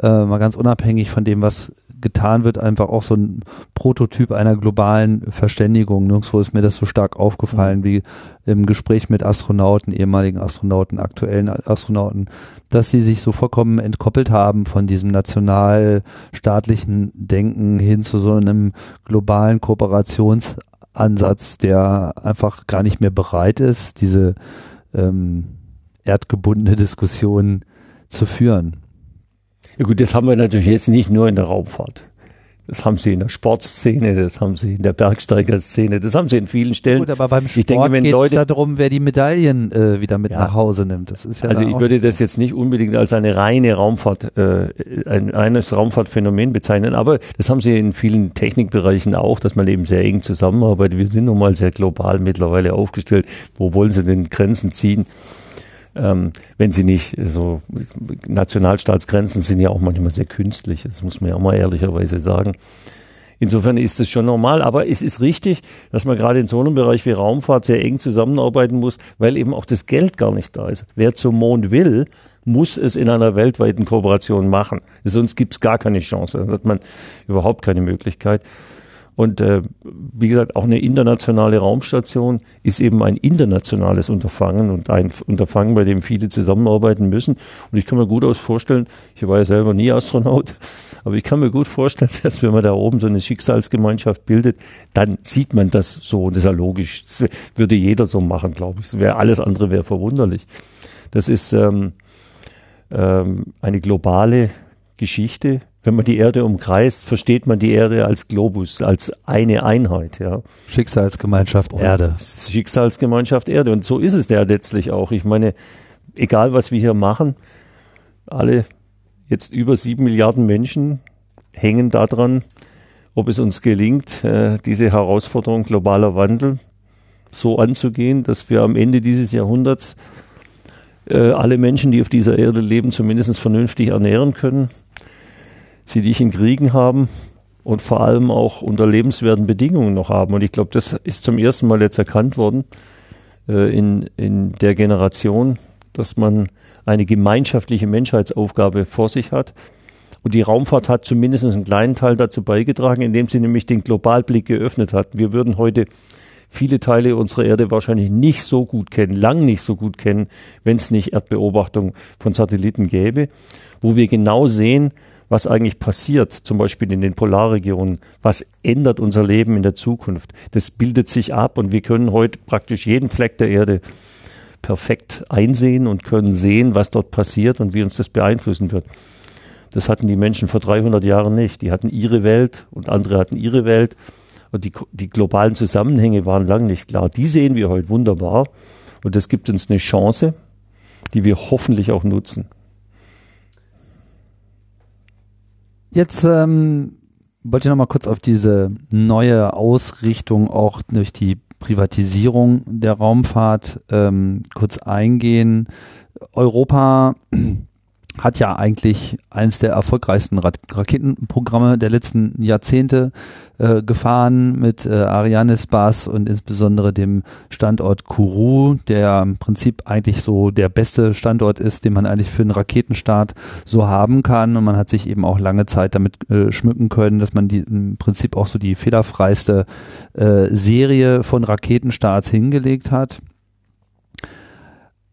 äh, mal ganz unabhängig von dem, was getan wird, einfach auch so ein Prototyp einer globalen Verständigung. Nirgendwo ist mir das so stark aufgefallen mhm. wie im Gespräch mit Astronauten, ehemaligen Astronauten, aktuellen Astronauten, dass sie sich so vollkommen entkoppelt haben von diesem nationalstaatlichen Denken hin zu so einem globalen Kooperationsansatz, der einfach gar nicht mehr bereit ist, diese ähm, erdgebundene Diskussion zu führen. Ja gut, das haben wir natürlich jetzt nicht nur in der Raumfahrt. Das haben sie in der Sportszene, das haben sie in der Bergsteigerszene, das haben sie in vielen Stellen. Gut, aber beim Sport geht es darum, wer die Medaillen äh, wieder mit ja. nach Hause nimmt. Das ist ja also ich würde das jetzt nicht unbedingt als eine reine Raumfahrt, äh, ein eines Raumfahrtphänomen bezeichnen, aber das haben sie in vielen Technikbereichen auch, dass man eben sehr eng zusammenarbeitet. Wir sind nun mal sehr global mittlerweile aufgestellt. Wo wollen sie denn Grenzen ziehen? Ähm, wenn sie nicht so Nationalstaatsgrenzen sind ja auch manchmal sehr künstlich, das muss man ja auch mal ehrlicherweise sagen. Insofern ist es schon normal, aber es ist richtig, dass man gerade in so einem Bereich wie Raumfahrt sehr eng zusammenarbeiten muss, weil eben auch das Geld gar nicht da ist. Wer zum Mond will, muss es in einer weltweiten Kooperation machen. Sonst gibt es gar keine Chance. Dann hat man überhaupt keine Möglichkeit. Und äh, wie gesagt, auch eine internationale Raumstation ist eben ein internationales Unterfangen und ein Unterfangen, bei dem viele zusammenarbeiten müssen. Und ich kann mir gut aus vorstellen, ich war ja selber nie Astronaut, <laughs> aber ich kann mir gut vorstellen, <laughs> dass wenn man da oben so eine Schicksalsgemeinschaft bildet, dann sieht man das so. Und das ist ja logisch. Das würde jeder so machen, glaube ich. Wäre alles andere wäre verwunderlich. Das ist ähm, ähm, eine globale Geschichte, wenn man die Erde umkreist, versteht man die Erde als Globus, als eine Einheit. Ja. Schicksalsgemeinschaft Erde. Schicksalsgemeinschaft Erde. Und so ist es ja letztlich auch. Ich meine, egal was wir hier machen, alle jetzt über sieben Milliarden Menschen hängen daran, ob es uns gelingt, äh, diese Herausforderung globaler Wandel so anzugehen, dass wir am Ende dieses Jahrhunderts äh, alle Menschen, die auf dieser Erde leben, zumindest vernünftig ernähren können sie dich in Kriegen haben und vor allem auch unter lebenswerten Bedingungen noch haben. Und ich glaube, das ist zum ersten Mal jetzt erkannt worden äh, in, in der Generation, dass man eine gemeinschaftliche Menschheitsaufgabe vor sich hat. Und die Raumfahrt hat zumindest einen kleinen Teil dazu beigetragen, indem sie nämlich den Globalblick geöffnet hat. Wir würden heute viele Teile unserer Erde wahrscheinlich nicht so gut kennen, lang nicht so gut kennen, wenn es nicht Erdbeobachtung von Satelliten gäbe, wo wir genau sehen, was eigentlich passiert, zum Beispiel in den Polarregionen, was ändert unser Leben in der Zukunft. Das bildet sich ab und wir können heute praktisch jeden Fleck der Erde perfekt einsehen und können sehen, was dort passiert und wie uns das beeinflussen wird. Das hatten die Menschen vor 300 Jahren nicht. Die hatten ihre Welt und andere hatten ihre Welt. Und die, die globalen Zusammenhänge waren lang nicht klar. Die sehen wir heute wunderbar. Und das gibt uns eine Chance, die wir hoffentlich auch nutzen. Jetzt ähm, wollte noch mal kurz auf diese neue Ausrichtung auch durch die Privatisierung der Raumfahrt ähm, kurz eingehen. Europa hat ja eigentlich eines der erfolgreichsten Ra Raketenprogramme der letzten Jahrzehnte äh, gefahren mit äh, Arianespace und insbesondere dem Standort Kourou, der im Prinzip eigentlich so der beste Standort ist, den man eigentlich für einen Raketenstart so haben kann. Und man hat sich eben auch lange Zeit damit äh, schmücken können, dass man die im Prinzip auch so die fehlerfreiste äh, Serie von Raketenstarts hingelegt hat.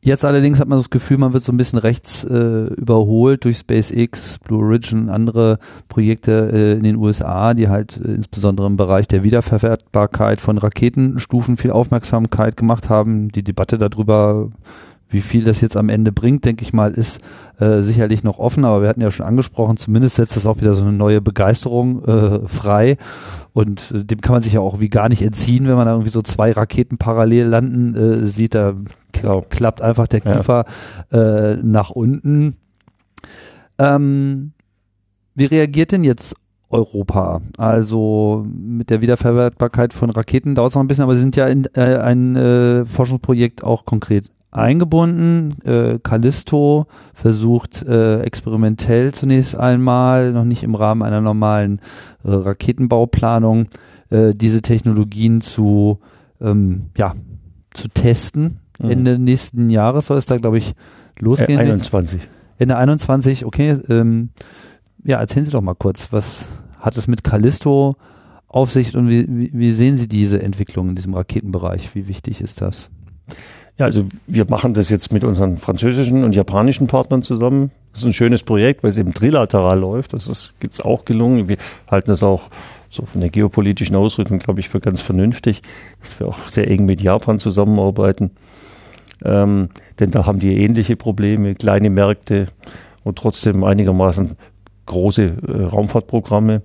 Jetzt allerdings hat man das Gefühl, man wird so ein bisschen rechts äh, überholt durch SpaceX, Blue Origin, andere Projekte äh, in den USA, die halt äh, insbesondere im Bereich der Wiederverwertbarkeit von Raketenstufen viel Aufmerksamkeit gemacht haben. Die Debatte darüber, wie viel das jetzt am Ende bringt, denke ich mal, ist äh, sicherlich noch offen, aber wir hatten ja schon angesprochen, zumindest setzt das auch wieder so eine neue Begeisterung äh, frei. Und äh, dem kann man sich ja auch wie gar nicht entziehen, wenn man da irgendwie so zwei Raketen parallel landen äh, sieht. Da klappt einfach der Kiefer ja. äh, nach unten. Ähm, wie reagiert denn jetzt Europa? Also mit der Wiederverwertbarkeit von Raketen dauert es noch ein bisschen, aber Sie sind ja in äh, ein äh, Forschungsprojekt auch konkret eingebunden. Äh, Callisto versucht äh, experimentell zunächst einmal, noch nicht im Rahmen einer normalen äh, Raketenbauplanung, äh, diese Technologien zu, ähm, ja, zu testen. Mhm. Ende nächsten Jahres soll es da, glaube ich, losgehen. Äh, 21. Ende 21, okay. Ähm, ja, erzählen Sie doch mal kurz, was hat es mit Callisto auf sich und wie, wie, wie sehen Sie diese Entwicklung in diesem Raketenbereich? Wie wichtig ist das? Ja, also wir machen das jetzt mit unseren französischen und japanischen Partnern zusammen. Das ist ein schönes Projekt, weil es eben trilateral läuft. Das ist jetzt auch gelungen. Wir halten das auch so von der geopolitischen Ausrichtung, glaube ich, für ganz vernünftig, dass wir auch sehr eng mit Japan zusammenarbeiten. Ähm, denn da haben die ähnliche Probleme, kleine Märkte und trotzdem einigermaßen große äh, Raumfahrtprogramme.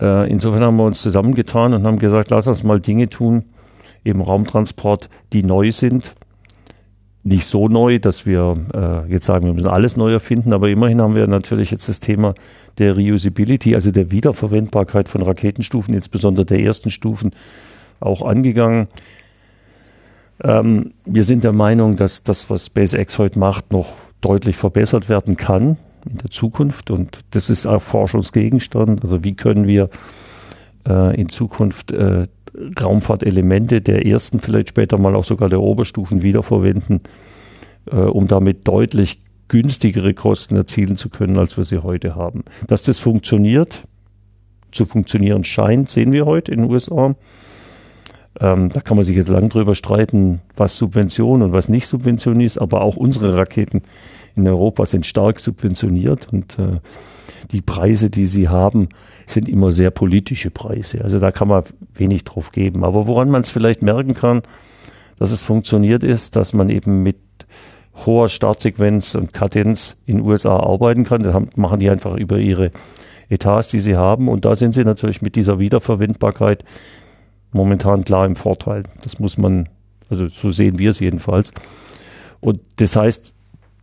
Äh, insofern haben wir uns zusammengetan und haben gesagt, lass uns mal Dinge tun, im Raumtransport, die neu sind. Nicht so neu, dass wir äh, jetzt sagen, wir müssen alles neu erfinden, aber immerhin haben wir natürlich jetzt das Thema der Reusability, also der Wiederverwendbarkeit von Raketenstufen, insbesondere der ersten Stufen, auch angegangen. Ähm, wir sind der Meinung, dass das, was SpaceX heute macht, noch deutlich verbessert werden kann in der Zukunft. Und das ist auch Forschungsgegenstand. Also wie können wir äh, in Zukunft äh, Raumfahrtelemente der ersten, vielleicht später mal auch sogar der Oberstufen wiederverwenden, äh, um damit deutlich günstigere Kosten erzielen zu können, als wir sie heute haben. Dass das funktioniert, zu funktionieren scheint, sehen wir heute in den USA. Ähm, da kann man sich jetzt lang drüber streiten, was Subvention und was nicht Subvention ist, aber auch unsere Raketen in Europa sind stark subventioniert und äh, die Preise, die sie haben, sind immer sehr politische Preise. Also da kann man wenig drauf geben. Aber woran man es vielleicht merken kann, dass es funktioniert ist, dass man eben mit hoher Startsequenz und Kadenz in den USA arbeiten kann. Das machen die einfach über ihre Etats, die sie haben. Und da sind sie natürlich mit dieser Wiederverwendbarkeit momentan klar im Vorteil. Das muss man, also so sehen wir es jedenfalls. Und das heißt,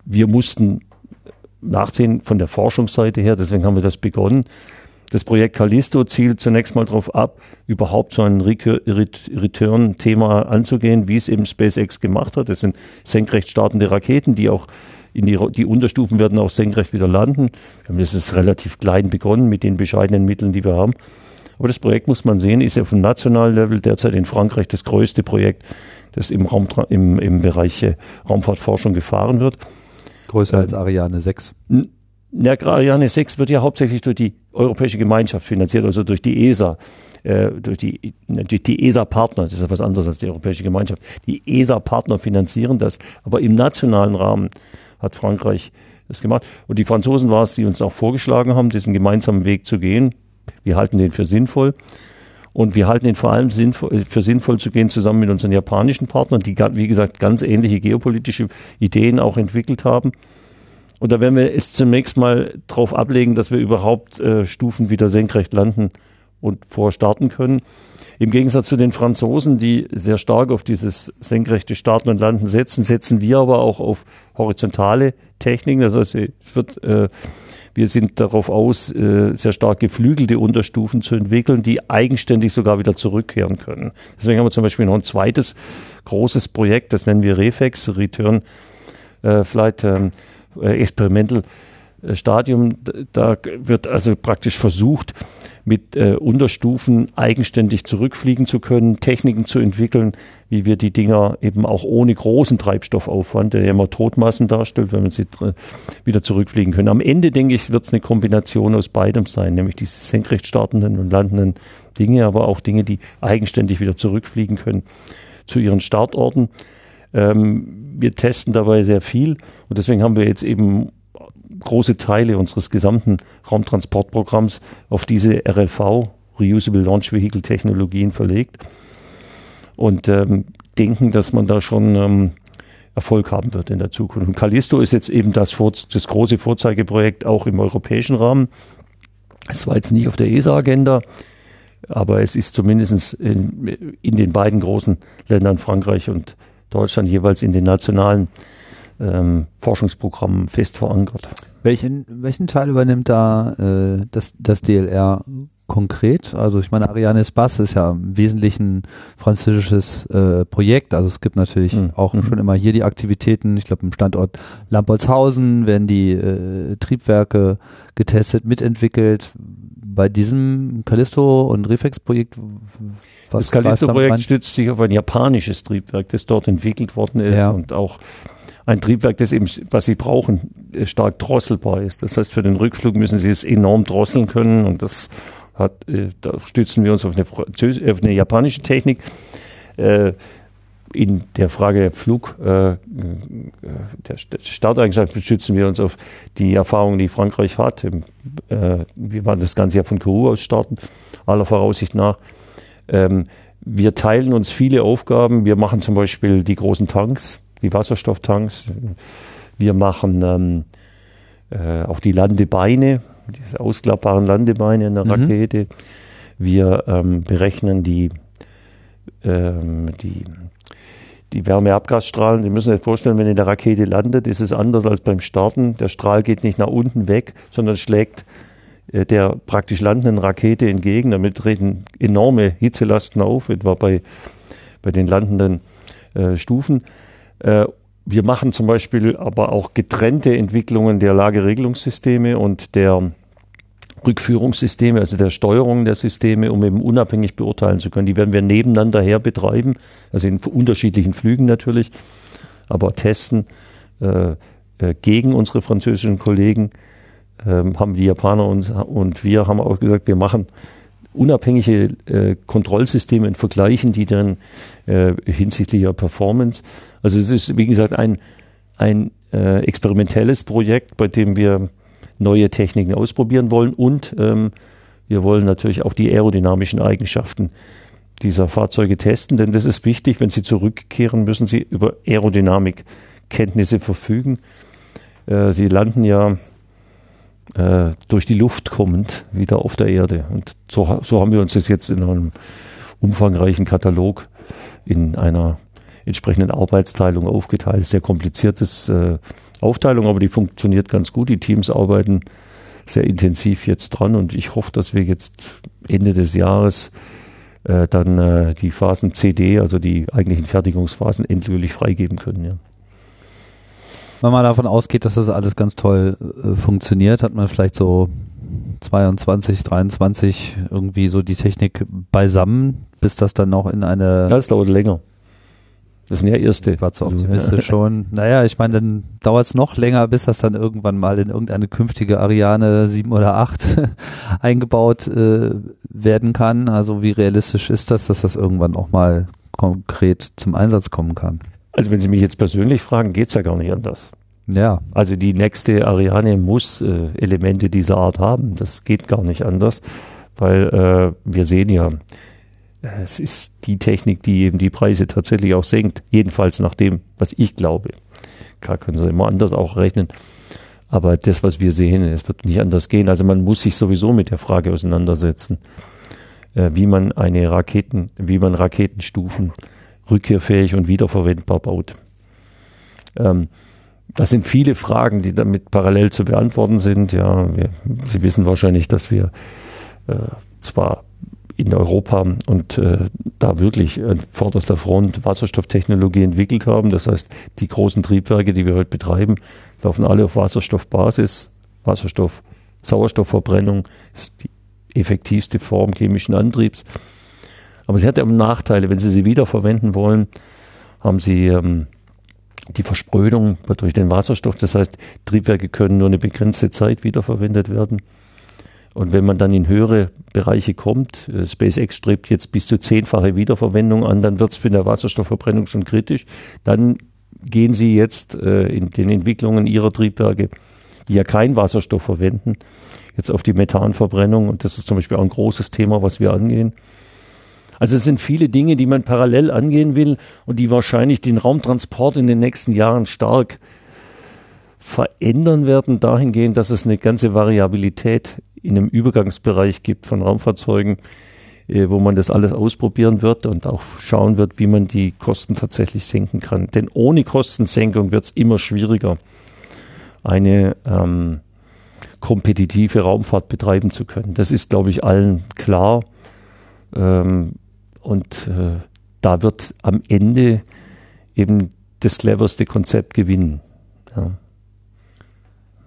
wir mussten nachsehen von der Forschungsseite her, deswegen haben wir das begonnen. Das Projekt Callisto zielt zunächst mal darauf ab, überhaupt so ein Return-Thema anzugehen, wie es eben SpaceX gemacht hat. Das sind senkrecht startende Raketen, die auch in die, die Unterstufen werden auch senkrecht wieder landen. Wir haben das relativ klein begonnen mit den bescheidenen Mitteln, die wir haben. Aber das Projekt muss man sehen, ist ja vom nationalen Level derzeit in Frankreich das größte Projekt, das im, Raum, im, im Bereich Raumfahrtforschung gefahren wird. Größer als Ariane 6. Ja, Ariane 6 wird ja hauptsächlich durch die Europäische Gemeinschaft finanziert, also durch die ESA, äh, durch die, durch die ESA-Partner, das ist ja was anderes als die Europäische Gemeinschaft. Die ESA-Partner finanzieren das, aber im nationalen Rahmen hat Frankreich das gemacht. Und die Franzosen war es, die uns auch vorgeschlagen haben, diesen gemeinsamen Weg zu gehen. Wir halten den für sinnvoll. Und wir halten ihn vor allem sinnvoll, für sinnvoll zu gehen zusammen mit unseren japanischen Partnern, die, wie gesagt, ganz ähnliche geopolitische Ideen auch entwickelt haben. Und da werden wir es zunächst mal darauf ablegen, dass wir überhaupt äh, Stufen wieder senkrecht landen und vorstarten können. Im Gegensatz zu den Franzosen, die sehr stark auf dieses senkrechte Starten und Landen setzen, setzen wir aber auch auf horizontale Techniken. Das heißt, es wird äh, wir sind darauf aus, äh, sehr stark geflügelte Unterstufen zu entwickeln, die eigenständig sogar wieder zurückkehren können. Deswegen haben wir zum Beispiel noch ein zweites großes Projekt, das nennen wir Reflex, Return äh, Flight ähm, äh, Experimental Stadium. Da wird also praktisch versucht, mit äh, Unterstufen eigenständig zurückfliegen zu können, Techniken zu entwickeln, wie wir die Dinger eben auch ohne großen Treibstoffaufwand, der ja immer Todmassen darstellt, wenn wir sie wieder zurückfliegen können. Am Ende, denke ich, wird es eine Kombination aus beidem sein, nämlich diese senkrecht startenden und landenden Dinge, aber auch Dinge, die eigenständig wieder zurückfliegen können zu ihren Startorten. Ähm, wir testen dabei sehr viel und deswegen haben wir jetzt eben große Teile unseres gesamten Raumtransportprogramms auf diese RLV, Reusable Launch Vehicle Technologien verlegt und ähm, denken, dass man da schon ähm, Erfolg haben wird in der Zukunft. Und Callisto ist jetzt eben das, das große Vorzeigeprojekt auch im europäischen Rahmen. Es war jetzt nicht auf der ESA-Agenda, aber es ist zumindest in, in, den beiden großen Ländern Frankreich und Deutschland jeweils in den nationalen ähm, Forschungsprogrammen fest verankert. Welchen, welchen Teil übernimmt da äh, das, das DLR konkret? Also ich meine, Ariane Espace ist ja im Wesentlichen französisches äh, Projekt. Also es gibt natürlich mhm. auch mhm. schon immer hier die Aktivitäten. Ich glaube, im Standort Lampertshausen werden die äh, Triebwerke getestet, mitentwickelt. Bei diesem Callisto und Reflex-Projekt das Callisto-Projekt stützt sich auf ein japanisches Triebwerk, das dort entwickelt worden ist ja. und auch ein Triebwerk, das eben, was sie brauchen, stark drosselbar ist. Das heißt, für den Rückflug müssen sie es enorm drosseln können und das hat, äh, da stützen wir uns auf eine, auf eine japanische Technik. Äh, in der Frage Flug, äh, der Starteigenschaften stützen wir uns auf die Erfahrungen, die Frankreich hat. wir werden das Ganze ja von Kourou aus starten, aller Voraussicht nach. Ähm, wir teilen uns viele Aufgaben. Wir machen zum Beispiel die großen Tanks die Wasserstofftanks. Wir machen ähm, äh, auch die Landebeine, diese ausklappbaren Landebeine in der mhm. Rakete. Wir ähm, berechnen die, ähm, die, die Wärmeabgasstrahlen. Sie müssen sich vorstellen, wenn in der Rakete landet, ist es anders als beim Starten. Der Strahl geht nicht nach unten weg, sondern schlägt äh, der praktisch landenden Rakete entgegen. Damit treten enorme Hitzelasten auf, etwa bei, bei den landenden äh, Stufen. Äh, wir machen zum Beispiel aber auch getrennte Entwicklungen der Lageregelungssysteme und der Rückführungssysteme, also der Steuerung der Systeme, um eben unabhängig beurteilen zu können. Die werden wir nebeneinander her betreiben, also in unterschiedlichen Flügen natürlich, aber testen äh, äh, gegen unsere französischen Kollegen. Äh, haben die Japaner und, und wir haben auch gesagt, wir machen unabhängige äh, Kontrollsysteme und vergleichen die dann äh, hinsichtlich ihrer Performance. Also es ist, wie gesagt, ein, ein äh, experimentelles Projekt, bei dem wir neue Techniken ausprobieren wollen und ähm, wir wollen natürlich auch die aerodynamischen Eigenschaften dieser Fahrzeuge testen, denn das ist wichtig, wenn sie zurückkehren, müssen sie über Aerodynamikkenntnisse verfügen. Äh, sie landen ja äh, durch die Luft kommend wieder auf der Erde. Und so, so haben wir uns das jetzt in einem umfangreichen Katalog in einer entsprechenden Arbeitsteilung aufgeteilt. Sehr kompliziertes äh, Aufteilung, aber die funktioniert ganz gut. Die Teams arbeiten sehr intensiv jetzt dran und ich hoffe, dass wir jetzt Ende des Jahres äh, dann äh, die Phasen CD, also die eigentlichen Fertigungsphasen, endgültig freigeben können. Ja. Wenn man davon ausgeht, dass das alles ganz toll äh, funktioniert, hat man vielleicht so 22, 23 irgendwie so die Technik beisammen, bis das dann noch in eine. Das dauert länger. Das sind ja erste. War zu optimistisch <laughs> schon. Naja, ich meine, dann dauert es noch länger, bis das dann irgendwann mal in irgendeine künftige Ariane 7 oder 8 <laughs> eingebaut äh, werden kann. Also wie realistisch ist das, dass das irgendwann auch mal konkret zum Einsatz kommen kann? Also wenn Sie mich jetzt persönlich fragen, geht's ja gar nicht anders. Ja. Also die nächste Ariane muss äh, Elemente dieser Art haben. Das geht gar nicht anders, weil äh, wir sehen ja, es ist die Technik, die eben die Preise tatsächlich auch senkt. Jedenfalls nach dem, was ich glaube. Klar können Sie immer anders auch rechnen. Aber das, was wir sehen, es wird nicht anders gehen. Also man muss sich sowieso mit der Frage auseinandersetzen, äh, wie man eine Raketen, wie man Raketenstufen rückkehrfähig und wiederverwendbar baut. Ähm, das sind viele Fragen, die damit parallel zu beantworten sind. Ja, wir, Sie wissen wahrscheinlich, dass wir äh, zwar in Europa und äh, da wirklich an vorderster Front Wasserstofftechnologie entwickelt haben. Das heißt, die großen Triebwerke, die wir heute betreiben, laufen alle auf Wasserstoffbasis. Wasserstoff, Sauerstoffverbrennung ist die effektivste Form chemischen Antriebs. Aber sie hat eben Nachteile. Wenn Sie sie wiederverwenden wollen, haben Sie ähm, die Versprödung durch den Wasserstoff. Das heißt, Triebwerke können nur eine begrenzte Zeit wiederverwendet werden. Und wenn man dann in höhere Bereiche kommt, äh, SpaceX strebt jetzt bis zu zehnfache Wiederverwendung an, dann wird es für eine Wasserstoffverbrennung schon kritisch. Dann gehen sie jetzt äh, in den Entwicklungen ihrer Triebwerke, die ja keinen Wasserstoff verwenden, jetzt auf die Methanverbrennung. Und das ist zum Beispiel auch ein großes Thema, was wir angehen. Also es sind viele Dinge, die man parallel angehen will und die wahrscheinlich den Raumtransport in den nächsten Jahren stark verändern werden, dahingehend, dass es eine ganze Variabilität in einem Übergangsbereich gibt von Raumfahrzeugen, äh, wo man das alles ausprobieren wird und auch schauen wird, wie man die Kosten tatsächlich senken kann. Denn ohne Kostensenkung wird es immer schwieriger, eine ähm, kompetitive Raumfahrt betreiben zu können. Das ist, glaube ich, allen klar. Ähm, und äh, da wird am Ende eben das cleverste Konzept gewinnen. Ja.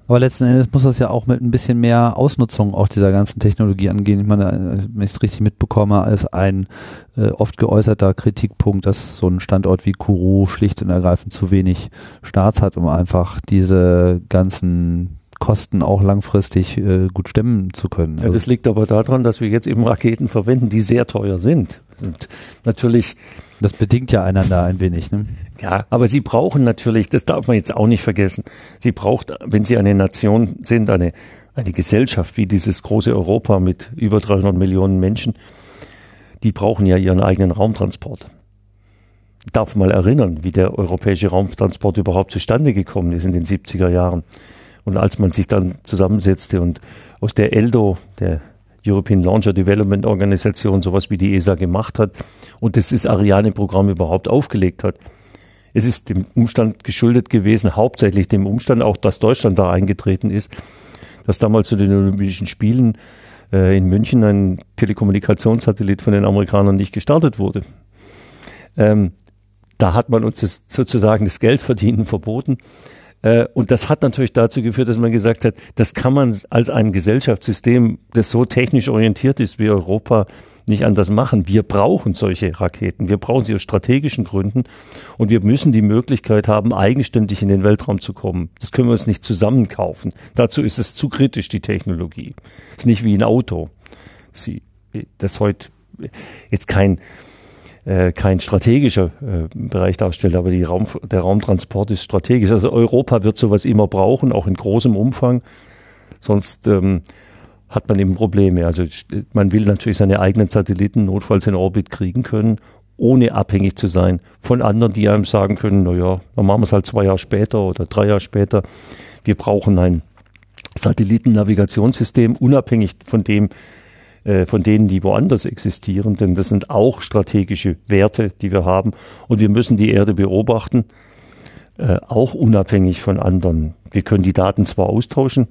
Aber letzten Endes muss das ja auch mit ein bisschen mehr Ausnutzung auch dieser ganzen Technologie angehen. Ich meine, äh, wenn ich es richtig mitbekomme, ist ein äh, oft geäußerter Kritikpunkt, dass so ein Standort wie Kourou schlicht und ergreifend zu wenig Starts hat, um einfach diese ganzen Kosten auch langfristig äh, gut stemmen zu können. Also ja, das liegt aber daran, dass wir jetzt eben Raketen verwenden, die sehr teuer sind. Und natürlich das bedingt ja einander ein wenig. Ne? Ja, aber sie brauchen natürlich, das darf man jetzt auch nicht vergessen, sie braucht, wenn sie eine Nation sind, eine, eine Gesellschaft wie dieses große Europa mit über 300 Millionen Menschen, die brauchen ja ihren eigenen Raumtransport. Ich darf mal erinnern, wie der europäische Raumtransport überhaupt zustande gekommen ist in den 70er Jahren. Und als man sich dann zusammensetzte und aus der ELDO, der European Launcher Development Organisation sowas wie die ESA gemacht hat und das ist Ariane-Programm überhaupt aufgelegt hat. Es ist dem Umstand geschuldet gewesen, hauptsächlich dem Umstand auch, dass Deutschland da eingetreten ist, dass damals zu den Olympischen Spielen äh, in München ein Telekommunikationssatellit von den Amerikanern nicht gestartet wurde. Ähm, da hat man uns das, sozusagen das Geldverdienen verboten. Äh, und das hat natürlich dazu geführt, dass man gesagt hat, das kann man als ein Gesellschaftssystem, das so technisch orientiert ist wie Europa, nicht anders machen. Wir brauchen solche Raketen. Wir brauchen sie aus strategischen Gründen. Und wir müssen die Möglichkeit haben, eigenständig in den Weltraum zu kommen. Das können wir uns nicht zusammenkaufen. Dazu ist es zu kritisch, die Technologie. ist nicht wie ein Auto. Sie, das heute jetzt kein, äh, kein strategischer äh, Bereich darstellt, aber Raum, der Raumtransport ist strategisch. Also Europa wird sowas immer brauchen, auch in großem Umfang. Sonst ähm, hat man eben Probleme. Also man will natürlich seine eigenen Satelliten notfalls in Orbit kriegen können, ohne abhängig zu sein von anderen, die einem sagen können, na ja, dann machen wir es halt zwei Jahre später oder drei Jahre später. Wir brauchen ein Satellitennavigationssystem, unabhängig von dem, äh, von denen, die woanders existieren, denn das sind auch strategische Werte, die wir haben. Und wir müssen die Erde beobachten, äh, auch unabhängig von anderen. Wir können die Daten zwar austauschen,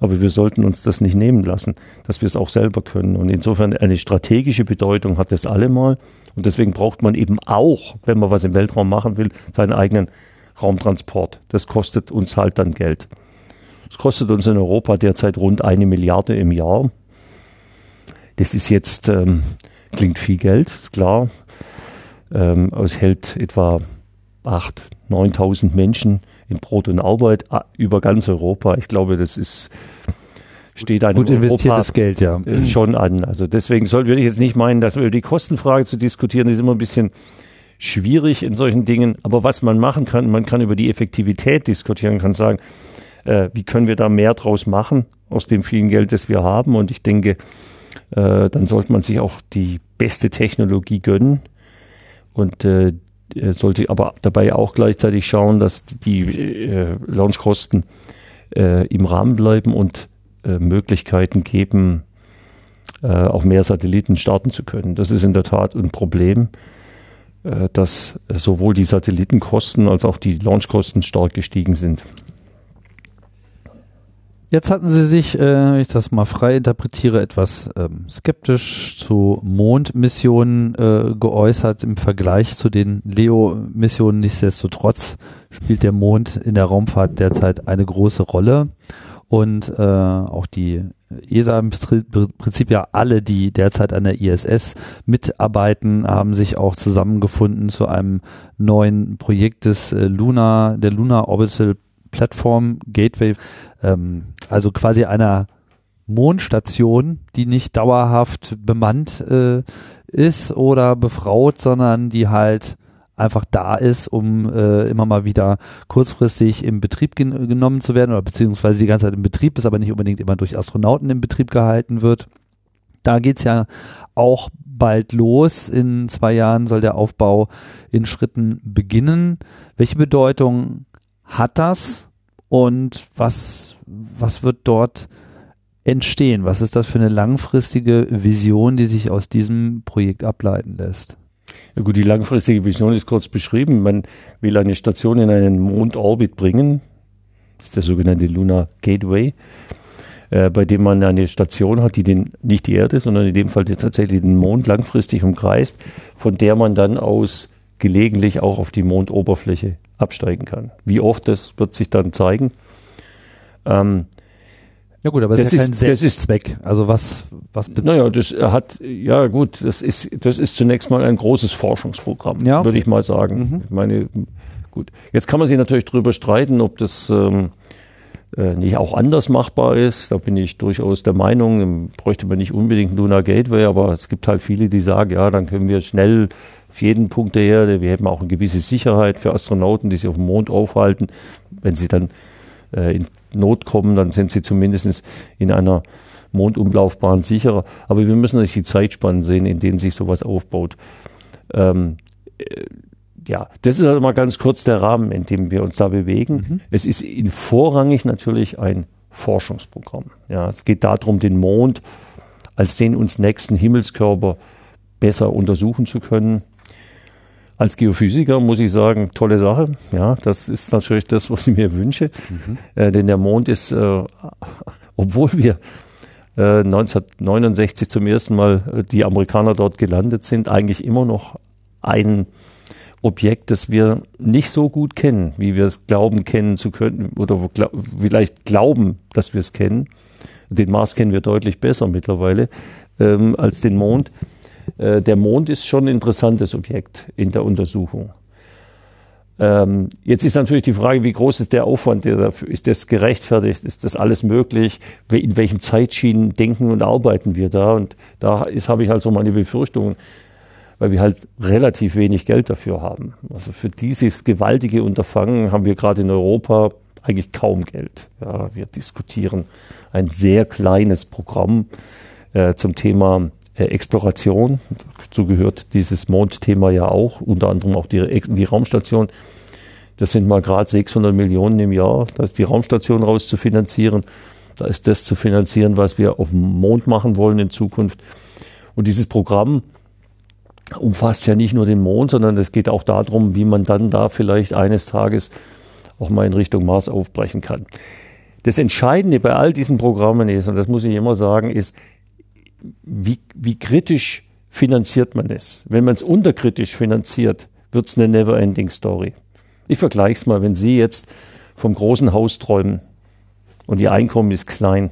aber wir sollten uns das nicht nehmen lassen, dass wir es auch selber können. Und insofern eine strategische Bedeutung hat das allemal. Und deswegen braucht man eben auch, wenn man was im Weltraum machen will, seinen eigenen Raumtransport. Das kostet uns halt dann Geld. Es kostet uns in Europa derzeit rund eine Milliarde im Jahr. Das ist jetzt, ähm, klingt viel Geld, ist klar. Ähm, es hält etwa 8.000, 9.000 Menschen in Brot und Arbeit ah, über ganz Europa. Ich glaube, das ist steht einem Gut investiertes Europa Geld, ja. Äh, schon an. Also deswegen soll, würde ich jetzt nicht meinen, dass über die Kostenfrage zu diskutieren, ist immer ein bisschen schwierig in solchen Dingen. Aber was man machen kann, man kann über die Effektivität diskutieren, kann sagen, äh, wie können wir da mehr draus machen aus dem vielen Geld, das wir haben. Und ich denke, äh, dann sollte man sich auch die beste Technologie gönnen und äh, sollte aber dabei auch gleichzeitig schauen, dass die äh, Launchkosten äh, im Rahmen bleiben und äh, Möglichkeiten geben, äh, auch mehr Satelliten starten zu können. Das ist in der Tat ein Problem. äh, dass sowohl die Satellitenkosten als auch die Launchkosten stark gestiegen sind. Jetzt hatten Sie sich, äh, wenn ich das mal frei interpretiere, etwas ähm, skeptisch zu Mondmissionen äh, geäußert im Vergleich zu den Leo-Missionen. Nichtsdestotrotz spielt der Mond in der Raumfahrt derzeit eine große Rolle und äh, auch die ESA im Prinzip ja alle, die derzeit an der ISS mitarbeiten, haben sich auch zusammengefunden zu einem neuen Projekt des äh, Luna, der Lunar Orbital Platform Gateway, ähm, also quasi einer Mondstation, die nicht dauerhaft bemannt äh, ist oder befraut, sondern die halt einfach da ist, um äh, immer mal wieder kurzfristig im Betrieb gen genommen zu werden oder beziehungsweise die ganze Zeit im Betrieb ist, aber nicht unbedingt immer durch Astronauten im Betrieb gehalten wird. Da geht's ja auch bald los. In zwei Jahren soll der Aufbau in Schritten beginnen. Welche Bedeutung hat das und was, was wird dort entstehen? Was ist das für eine langfristige Vision, die sich aus diesem Projekt ableiten lässt? Ja gut, die langfristige Vision ist kurz beschrieben. Man will eine Station in einen Mondorbit bringen. Das ist der sogenannte Lunar Gateway, äh, bei dem man eine Station hat, die den, nicht die Erde, sondern in dem Fall tatsächlich den Mond langfristig umkreist, von der man dann aus gelegentlich auch auf die Mondoberfläche absteigen kann. Wie oft, das wird sich dann zeigen. Ähm, ja gut, aber das, ist ja kein Selbstzweck. Also was, was Naja, das hat, ja gut, das ist, das ist zunächst mal ein großes Forschungsprogramm, ja, okay. würde ich mal sagen. Mhm. Ich meine, gut. Jetzt kann man sich natürlich darüber streiten, ob das ähm, äh, nicht auch anders machbar ist. Da bin ich durchaus der Meinung, bräuchte man nicht unbedingt Lunar Gateway, aber es gibt halt viele, die sagen, ja, dann können wir schnell auf jeden Punkt der Erde. Wir hätten auch eine gewisse Sicherheit für Astronauten, die sich auf dem Mond aufhalten. Wenn sie dann äh, in Not kommen, dann sind sie zumindest in einer Mondumlaufbahn sicherer. Aber wir müssen natürlich die Zeitspannen sehen, in denen sich sowas aufbaut. Ähm, äh, ja, das ist also mal ganz kurz der Rahmen, in dem wir uns da bewegen. Mhm. Es ist in vorrangig natürlich ein Forschungsprogramm. Ja, es geht darum, den Mond als den uns nächsten Himmelskörper besser untersuchen zu können. Als Geophysiker muss ich sagen, tolle Sache. Ja, das ist natürlich das, was ich mir wünsche. Mhm. Äh, denn der Mond ist, äh, <laughs> obwohl wir äh, 1969 zum ersten Mal äh, die Amerikaner dort gelandet sind, eigentlich immer noch ein Objekt, das wir nicht so gut kennen, wie wir es glauben kennen zu können oder vielleicht glauben, dass wir es kennen. Den Mars kennen wir deutlich besser mittlerweile ähm, als den Mond. Äh, der Mond ist schon ein interessantes Objekt in der Untersuchung. Ähm, jetzt ist natürlich die Frage, wie groß ist der Aufwand, der dafür, ist das gerechtfertigt, ist das alles möglich, in welchen Zeitschienen denken und arbeiten wir da? Und da habe ich halt so meine Befürchtungen, weil wir halt relativ wenig Geld dafür haben. Also für dieses gewaltige Unterfangen haben wir gerade in Europa eigentlich kaum Geld. Ja, wir diskutieren ein sehr kleines Programm äh, zum Thema Exploration. Dazu gehört dieses Mondthema ja auch, unter anderem auch die, die Raumstation. Das sind mal gerade 600 Millionen im Jahr. Da ist die Raumstation rauszufinanzieren. Da ist das zu finanzieren, was wir auf dem Mond machen wollen in Zukunft. Und dieses Programm umfasst ja nicht nur den Mond, sondern es geht auch darum, wie man dann da vielleicht eines Tages auch mal in Richtung Mars aufbrechen kann. Das Entscheidende bei all diesen Programmen ist, und das muss ich immer sagen, ist, wie, wie kritisch finanziert man es? Wenn man es unterkritisch finanziert, wird es eine never-ending Story. Ich vergleiche es mal, wenn Sie jetzt vom großen Haus träumen und Ihr Einkommen ist klein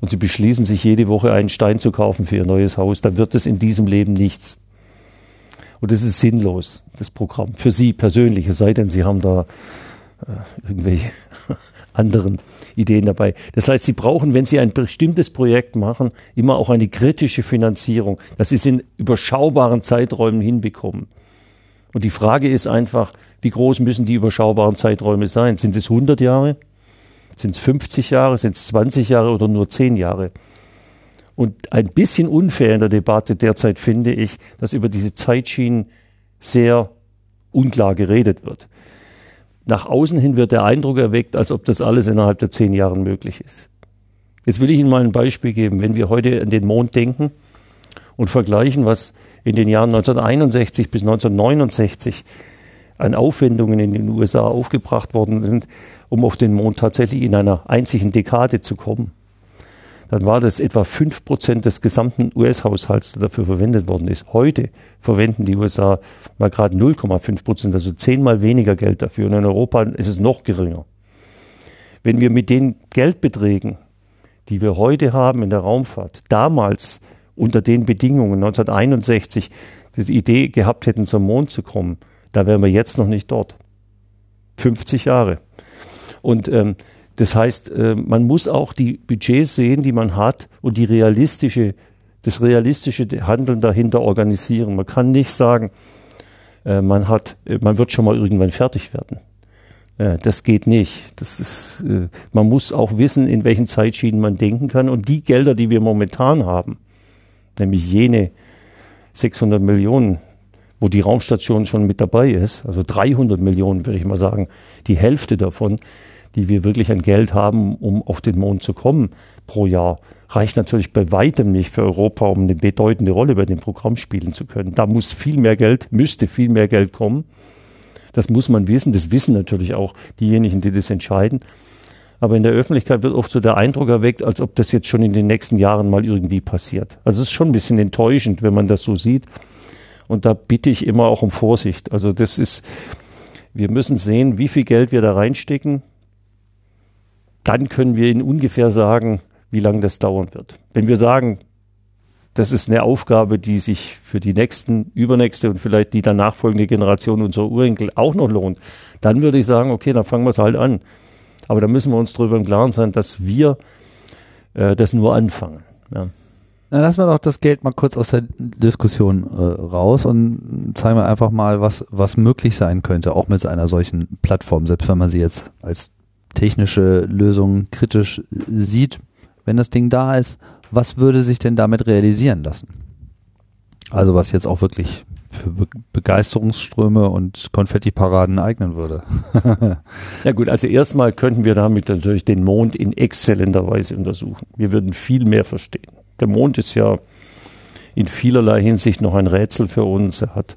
und Sie beschließen sich jede Woche einen Stein zu kaufen für Ihr neues Haus, dann wird es in diesem Leben nichts. Und das ist sinnlos, das Programm. Für Sie persönlich, es sei denn, Sie haben da äh, irgendwelche <laughs> anderen Ideen dabei. Das heißt, Sie brauchen, wenn Sie ein bestimmtes Projekt machen, immer auch eine kritische Finanzierung, dass Sie es in überschaubaren Zeiträumen hinbekommen. Und die Frage ist einfach, wie groß müssen die überschaubaren Zeiträume sein? Sind es 100 Jahre? Sind es 50 Jahre? Sind es 20 Jahre oder nur 10 Jahre? Und ein bisschen unfair in der Debatte derzeit finde ich, dass über diese Zeitschienen sehr unklar geredet wird. Nach außen hin wird der Eindruck erweckt, als ob das alles innerhalb der zehn Jahre möglich ist. Jetzt will ich Ihnen mal ein Beispiel geben. Wenn wir heute an den Mond denken und vergleichen, was in den Jahren 1961 bis 1969 an Aufwendungen in den USA aufgebracht worden sind, um auf den Mond tatsächlich in einer einzigen Dekade zu kommen, dann war das etwa 5% des gesamten US-Haushalts, der dafür verwendet worden ist. Heute verwenden die USA mal gerade 0,5%, also zehnmal weniger Geld dafür. Und in Europa ist es noch geringer. Wenn wir mit den Geldbeträgen, die wir heute haben in der Raumfahrt, damals unter den Bedingungen 1961 die Idee gehabt hätten, zum Mond zu kommen, da wären wir jetzt noch nicht dort. 50 Jahre. Und ähm, das heißt, äh, man muss auch die Budgets sehen, die man hat und die realistische, das realistische Handeln dahinter organisieren. Man kann nicht sagen, äh, man hat, äh, man wird schon mal irgendwann fertig werden. Das geht nicht. Das ist, man muss auch wissen, in welchen Zeitschienen man denken kann. Und die Gelder, die wir momentan haben, nämlich jene 600 Millionen, wo die Raumstation schon mit dabei ist, also 300 Millionen würde ich mal sagen, die Hälfte davon, die wir wirklich an Geld haben, um auf den Mond zu kommen pro Jahr, reicht natürlich bei weitem nicht für Europa, um eine bedeutende Rolle bei dem Programm spielen zu können. Da muss viel mehr Geld, müsste viel mehr Geld kommen. Das muss man wissen. Das wissen natürlich auch diejenigen, die das entscheiden. Aber in der Öffentlichkeit wird oft so der Eindruck erweckt, als ob das jetzt schon in den nächsten Jahren mal irgendwie passiert. Also es ist schon ein bisschen enttäuschend, wenn man das so sieht. Und da bitte ich immer auch um Vorsicht. Also das ist, wir müssen sehen, wie viel Geld wir da reinstecken. Dann können wir Ihnen ungefähr sagen, wie lange das dauern wird. Wenn wir sagen, das ist eine Aufgabe, die sich für die nächsten, übernächste und vielleicht die danach folgende Generation unserer Urenkel auch noch lohnt, dann würde ich sagen, okay, dann fangen wir es halt an. Aber da müssen wir uns darüber im Klaren sein, dass wir äh, das nur anfangen. Ja. Dann lassen wir doch das Geld mal kurz aus der Diskussion äh, raus und zeigen wir einfach mal, was, was möglich sein könnte, auch mit einer solchen Plattform, selbst wenn man sie jetzt als technische Lösung kritisch sieht. Wenn das Ding da ist, was würde sich denn damit realisieren lassen? Also was jetzt auch wirklich für Be Begeisterungsströme und Konfettiparaden eignen würde. <laughs> ja gut, also erstmal könnten wir damit natürlich den Mond in exzellenter Weise untersuchen. Wir würden viel mehr verstehen. Der Mond ist ja in vielerlei Hinsicht noch ein Rätsel für uns. Er hat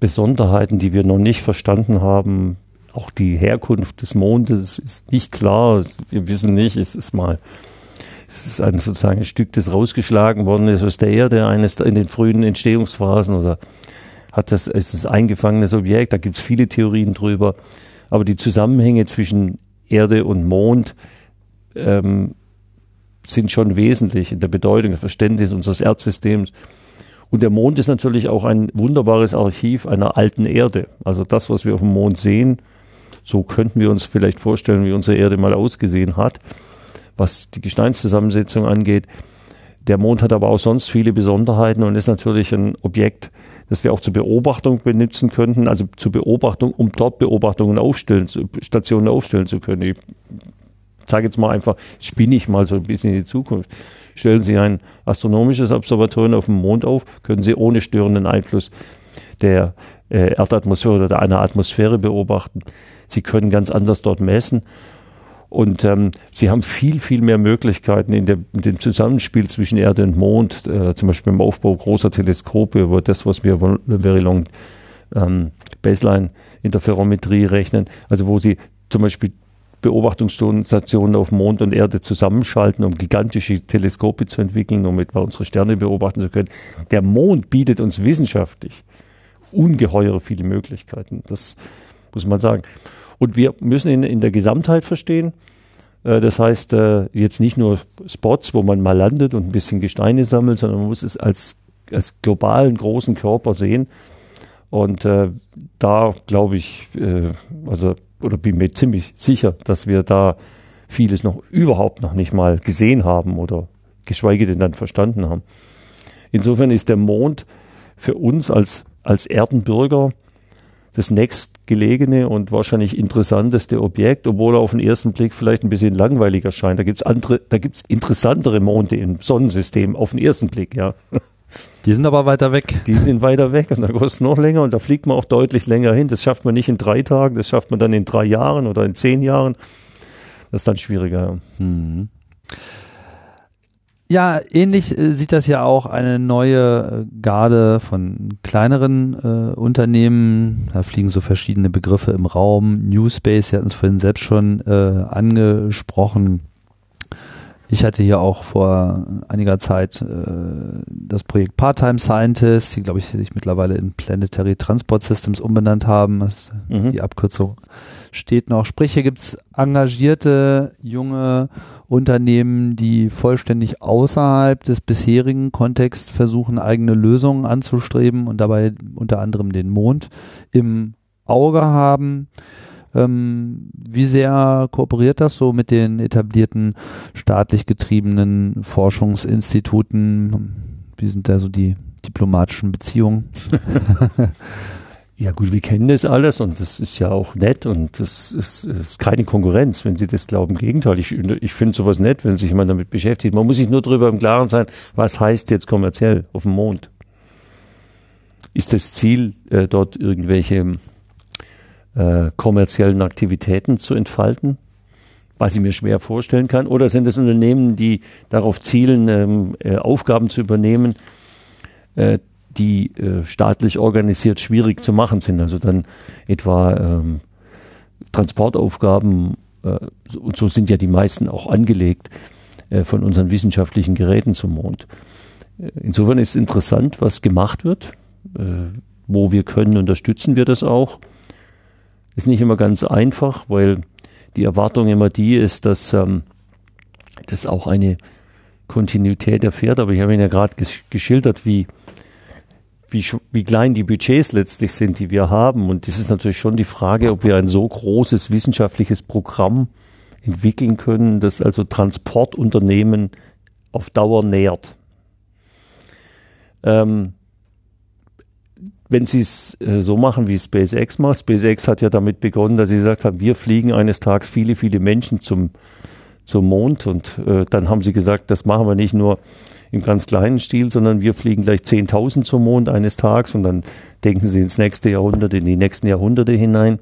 Besonderheiten, die wir noch nicht verstanden haben. Auch die Herkunft des Mondes ist nicht klar. Wir wissen nicht, es ist mal, es ist ein sozusagen ein Stück, das rausgeschlagen worden ist aus der Erde, eines in den frühen Entstehungsphasen oder hat das, ist es eingefangenes Objekt. Da gibt es viele Theorien drüber. Aber die Zusammenhänge zwischen Erde und Mond ähm, sind schon wesentlich in der Bedeutung, im Verständnis unseres Erdsystems. Und der Mond ist natürlich auch ein wunderbares Archiv einer alten Erde. Also das, was wir auf dem Mond sehen, so könnten wir uns vielleicht vorstellen, wie unsere Erde mal ausgesehen hat, was die Gesteinszusammensetzung angeht. Der Mond hat aber auch sonst viele Besonderheiten und ist natürlich ein Objekt, das wir auch zur Beobachtung benutzen könnten, also zur Beobachtung, um dort Beobachtungen aufstellen, Stationen aufstellen zu können. Ich sage jetzt mal einfach, spinne ich mal so ein bisschen in die Zukunft. Stellen Sie ein astronomisches Observatorium auf dem Mond auf, können Sie ohne störenden Einfluss der äh, Erdatmosphäre oder einer Atmosphäre beobachten. Sie können ganz anders dort messen. Und ähm, sie haben viel, viel mehr Möglichkeiten in, der, in dem Zusammenspiel zwischen Erde und Mond, äh, zum Beispiel im Aufbau großer Teleskope, über das, was wir Very Long ähm, Baseline Interferometrie rechnen, also wo sie zum Beispiel Beobachtungsstationen auf Mond und Erde zusammenschalten, um gigantische Teleskope zu entwickeln, damit wir unsere Sterne beobachten zu können. Der Mond bietet uns wissenschaftlich ungeheure viele Möglichkeiten. Das muss man sagen. Und wir müssen in, in der Gesamtheit verstehen, äh, das heißt, äh, jetzt nicht nur Spots, wo man mal landet und ein bisschen Gesteine sammelt, sondern man muss es als, als globalen großen Körper sehen. Und äh, da glaube ich, also oder bin mir ziemlich sicher, dass wir da vieles noch überhaupt noch nicht mal gesehen haben oder geschweige denn dann verstanden haben. Insofern ist der Mond für uns als, als Erdenbürger das nächstgelegene und wahrscheinlich interessanteste Objekt, obwohl er auf den ersten Blick vielleicht ein bisschen langweiliger scheint. Da gibt's andere, da gibt's interessantere Monde im Sonnensystem auf den ersten Blick, ja. Die sind aber weiter weg. Die sind weiter weg und da kostet noch länger und da fliegt man auch deutlich länger hin. Das schafft man nicht in drei Tagen, das schafft man dann in drei Jahren oder in zehn Jahren. Das ist dann schwieriger. Mhm. Ja, ähnlich äh, sieht das ja auch eine neue äh, Garde von kleineren äh, Unternehmen. Da fliegen so verschiedene Begriffe im Raum. New Space, Sie hatten es vorhin selbst schon äh, angesprochen. Ich hatte hier auch vor einiger Zeit äh, das Projekt Part-Time Scientist, die glaube ich sich mittlerweile in Planetary Transport Systems umbenannt haben. Das, mhm. Die Abkürzung steht noch. Sprich, hier gibt es engagierte junge Unternehmen, die vollständig außerhalb des bisherigen Kontexts versuchen, eigene Lösungen anzustreben und dabei unter anderem den Mond im Auge haben. Ähm, wie sehr kooperiert das so mit den etablierten staatlich getriebenen Forschungsinstituten? Wie sind da so die diplomatischen Beziehungen? <laughs> Ja gut, wir kennen das alles und das ist ja auch nett und das ist, ist keine Konkurrenz, wenn Sie das glauben. Im Gegenteil, ich, ich finde sowas nett, wenn sich jemand damit beschäftigt. Man muss sich nur darüber im Klaren sein, was heißt jetzt kommerziell auf dem Mond. Ist das Ziel, äh, dort irgendwelche äh, kommerziellen Aktivitäten zu entfalten? Was ich mir schwer vorstellen kann. Oder sind es Unternehmen, die darauf zielen, ähm, äh, Aufgaben zu übernehmen, äh, die äh, staatlich organisiert schwierig zu machen sind. Also dann etwa ähm, Transportaufgaben, äh, und so sind ja die meisten auch angelegt äh, von unseren wissenschaftlichen Geräten zum Mond. Äh, insofern ist interessant, was gemacht wird. Äh, wo wir können, unterstützen wir das auch. Ist nicht immer ganz einfach, weil die Erwartung immer die ist, dass ähm, das auch eine Kontinuität erfährt. Aber ich habe Ihnen ja gerade geschildert, wie wie, wie klein die Budgets letztlich sind, die wir haben. Und das ist natürlich schon die Frage, ob wir ein so großes wissenschaftliches Programm entwickeln können, das also Transportunternehmen auf Dauer nährt. Ähm, wenn Sie es äh, so machen, wie SpaceX macht, SpaceX hat ja damit begonnen, dass sie gesagt haben, wir fliegen eines Tages viele, viele Menschen zum, zum Mond und äh, dann haben sie gesagt, das machen wir nicht nur im ganz kleinen Stil, sondern wir fliegen gleich 10.000 zum Mond eines Tages und dann denken sie ins nächste Jahrhundert, in die nächsten Jahrhunderte hinein.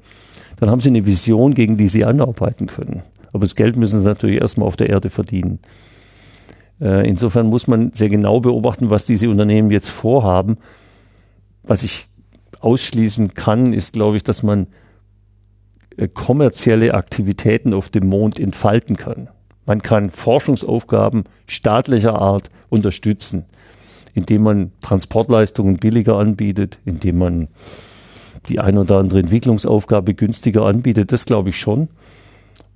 Dann haben sie eine Vision, gegen die sie anarbeiten können. Aber das Geld müssen sie natürlich erstmal auf der Erde verdienen. Äh, insofern muss man sehr genau beobachten, was diese Unternehmen jetzt vorhaben. Was ich ausschließen kann, ist, glaube ich, dass man äh, kommerzielle Aktivitäten auf dem Mond entfalten kann. Man kann Forschungsaufgaben staatlicher Art unterstützen, indem man Transportleistungen billiger anbietet, indem man die ein oder andere Entwicklungsaufgabe günstiger anbietet. Das glaube ich schon.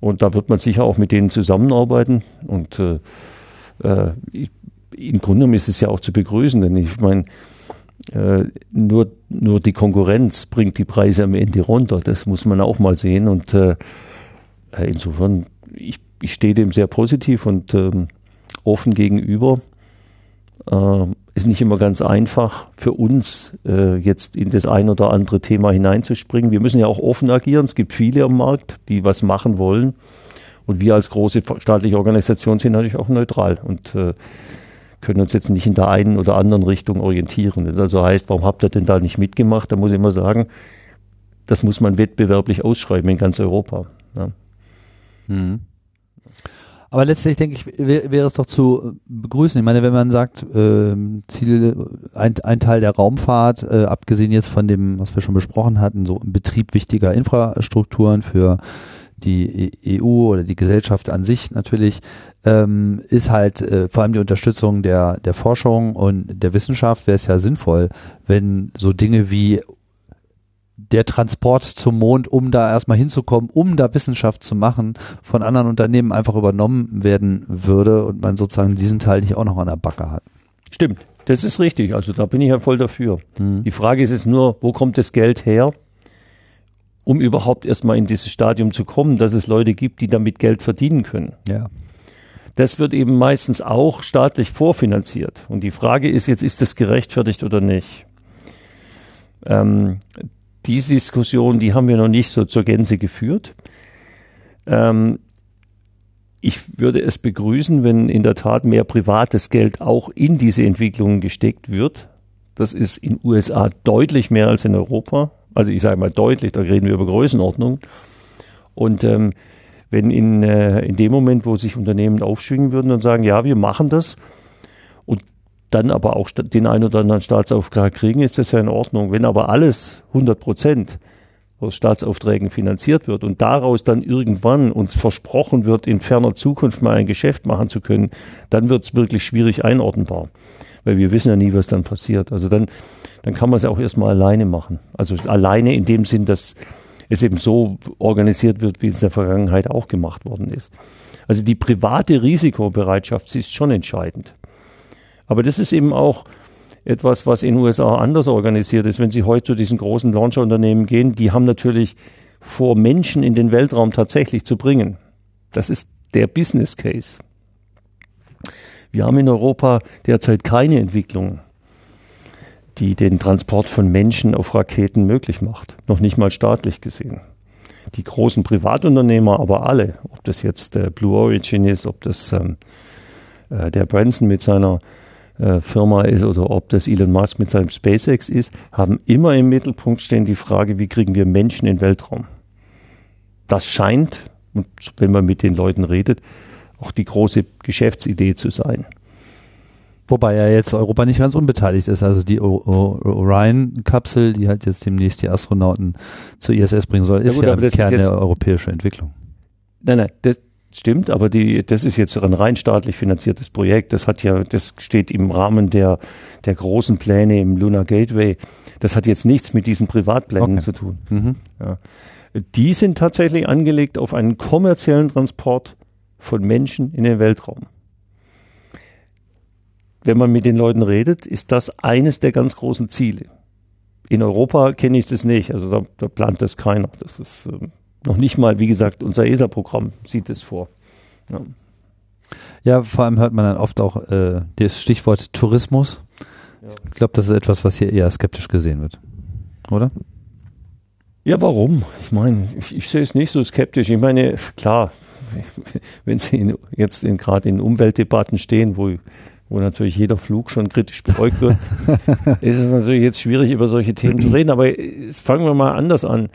Und da wird man sicher auch mit denen zusammenarbeiten. Und äh, äh, im Grunde ist es ja auch zu begrüßen, denn ich meine, äh, nur, nur die Konkurrenz bringt die Preise am Ende runter. Das muss man auch mal sehen. Und äh, äh insofern, ich ich stehe dem sehr positiv und ähm, offen gegenüber. Äh, ist nicht immer ganz einfach für uns, äh, jetzt in das ein oder andere Thema hineinzuspringen. Wir müssen ja auch offen agieren. Es gibt viele am Markt, die was machen wollen. Und wir als große staatliche Organisation sind natürlich auch neutral und äh, können uns jetzt nicht in der einen oder anderen Richtung orientieren. Das also heißt, warum habt ihr denn da nicht mitgemacht? Da muss ich immer sagen, das muss man wettbewerblich ausschreiben in ganz Europa. Ja. Mhm. Aber letztlich denke ich, wäre wär es doch zu begrüßen. Ich meine, wenn man sagt, äh, Ziel, ein, ein Teil der Raumfahrt, äh, abgesehen jetzt von dem, was wir schon besprochen hatten, so im Betrieb wichtiger Infrastrukturen für die EU oder die Gesellschaft an sich natürlich, ähm, ist halt äh, vor allem die Unterstützung der, der Forschung und der Wissenschaft wäre es ja sinnvoll, wenn so Dinge wie der Transport zum Mond, um da erstmal hinzukommen, um da Wissenschaft zu machen, von anderen Unternehmen einfach übernommen werden würde und man sozusagen diesen Teil nicht auch noch an der Backe hat. Stimmt, das ist richtig. Also da bin ich ja voll dafür. Mhm. Die Frage ist jetzt nur, wo kommt das Geld her, um überhaupt erstmal in dieses Stadium zu kommen, dass es Leute gibt, die damit Geld verdienen können. Ja. Das wird eben meistens auch staatlich vorfinanziert. Und die Frage ist jetzt, ist das gerechtfertigt oder nicht? Ähm, diese Diskussion, die haben wir noch nicht so zur Gänze geführt. Ähm, ich würde es begrüßen, wenn in der Tat mehr privates Geld auch in diese Entwicklungen gesteckt wird. Das ist in USA deutlich mehr als in Europa. Also ich sage mal deutlich, da reden wir über Größenordnung. Und ähm, wenn in, äh, in dem Moment, wo sich Unternehmen aufschwingen würden und sagen, ja, wir machen das, dann aber auch den einen oder anderen Staatsauftrag kriegen, ist das ja in Ordnung. Wenn aber alles 100 Prozent aus Staatsaufträgen finanziert wird und daraus dann irgendwann uns versprochen wird, in ferner Zukunft mal ein Geschäft machen zu können, dann wird es wirklich schwierig einordnbar. Weil wir wissen ja nie, was dann passiert. Also dann, dann kann man es auch erstmal alleine machen. Also alleine in dem Sinn, dass es eben so organisiert wird, wie es in der Vergangenheit auch gemacht worden ist. Also die private Risikobereitschaft, sie ist schon entscheidend. Aber das ist eben auch etwas, was in den USA anders organisiert ist. Wenn Sie heute zu diesen großen Launcherunternehmen gehen, die haben natürlich vor, Menschen in den Weltraum tatsächlich zu bringen. Das ist der Business Case. Wir haben in Europa derzeit keine Entwicklung, die den Transport von Menschen auf Raketen möglich macht. Noch nicht mal staatlich gesehen. Die großen Privatunternehmer, aber alle, ob das jetzt äh, Blue Origin ist, ob das ähm, äh, der Branson mit seiner äh, Firma ist oder ob das Elon Musk mit seinem SpaceX ist, haben immer im Mittelpunkt stehen die Frage, wie kriegen wir Menschen in den Weltraum? Das scheint, und wenn man mit den Leuten redet, auch die große Geschäftsidee zu sein. Wobei ja jetzt Europa nicht ganz unbeteiligt ist. Also die Orion-Kapsel, die halt jetzt demnächst die Astronauten zur ISS bringen soll, ist ja, gut, ja im Kern eine europäische Entwicklung. Nein, nein, das, Stimmt, aber die, das ist jetzt ein rein staatlich finanziertes Projekt. Das hat ja, das steht im Rahmen der, der großen Pläne im Lunar Gateway. Das hat jetzt nichts mit diesen Privatplänen okay. zu tun. Mhm. Ja. Die sind tatsächlich angelegt auf einen kommerziellen Transport von Menschen in den Weltraum. Wenn man mit den Leuten redet, ist das eines der ganz großen Ziele. In Europa kenne ich das nicht, also da, da plant das keiner. Das ist, ähm, noch nicht mal, wie gesagt, unser ESA-Programm sieht es vor. Ja. ja. vor allem hört man dann oft auch äh, das Stichwort Tourismus. Ja. Ich glaube, das ist etwas, was hier eher skeptisch gesehen wird. Oder? Ja, warum? Ich meine, ich, ich sehe es nicht so skeptisch. Ich meine, klar, <laughs> wenn Sie in, jetzt in, gerade in Umweltdebatten stehen, wo, wo natürlich jeder Flug schon kritisch beäugt wird, <laughs> ist es natürlich jetzt schwierig, über solche Themen zu reden. Aber fangen wir mal anders an.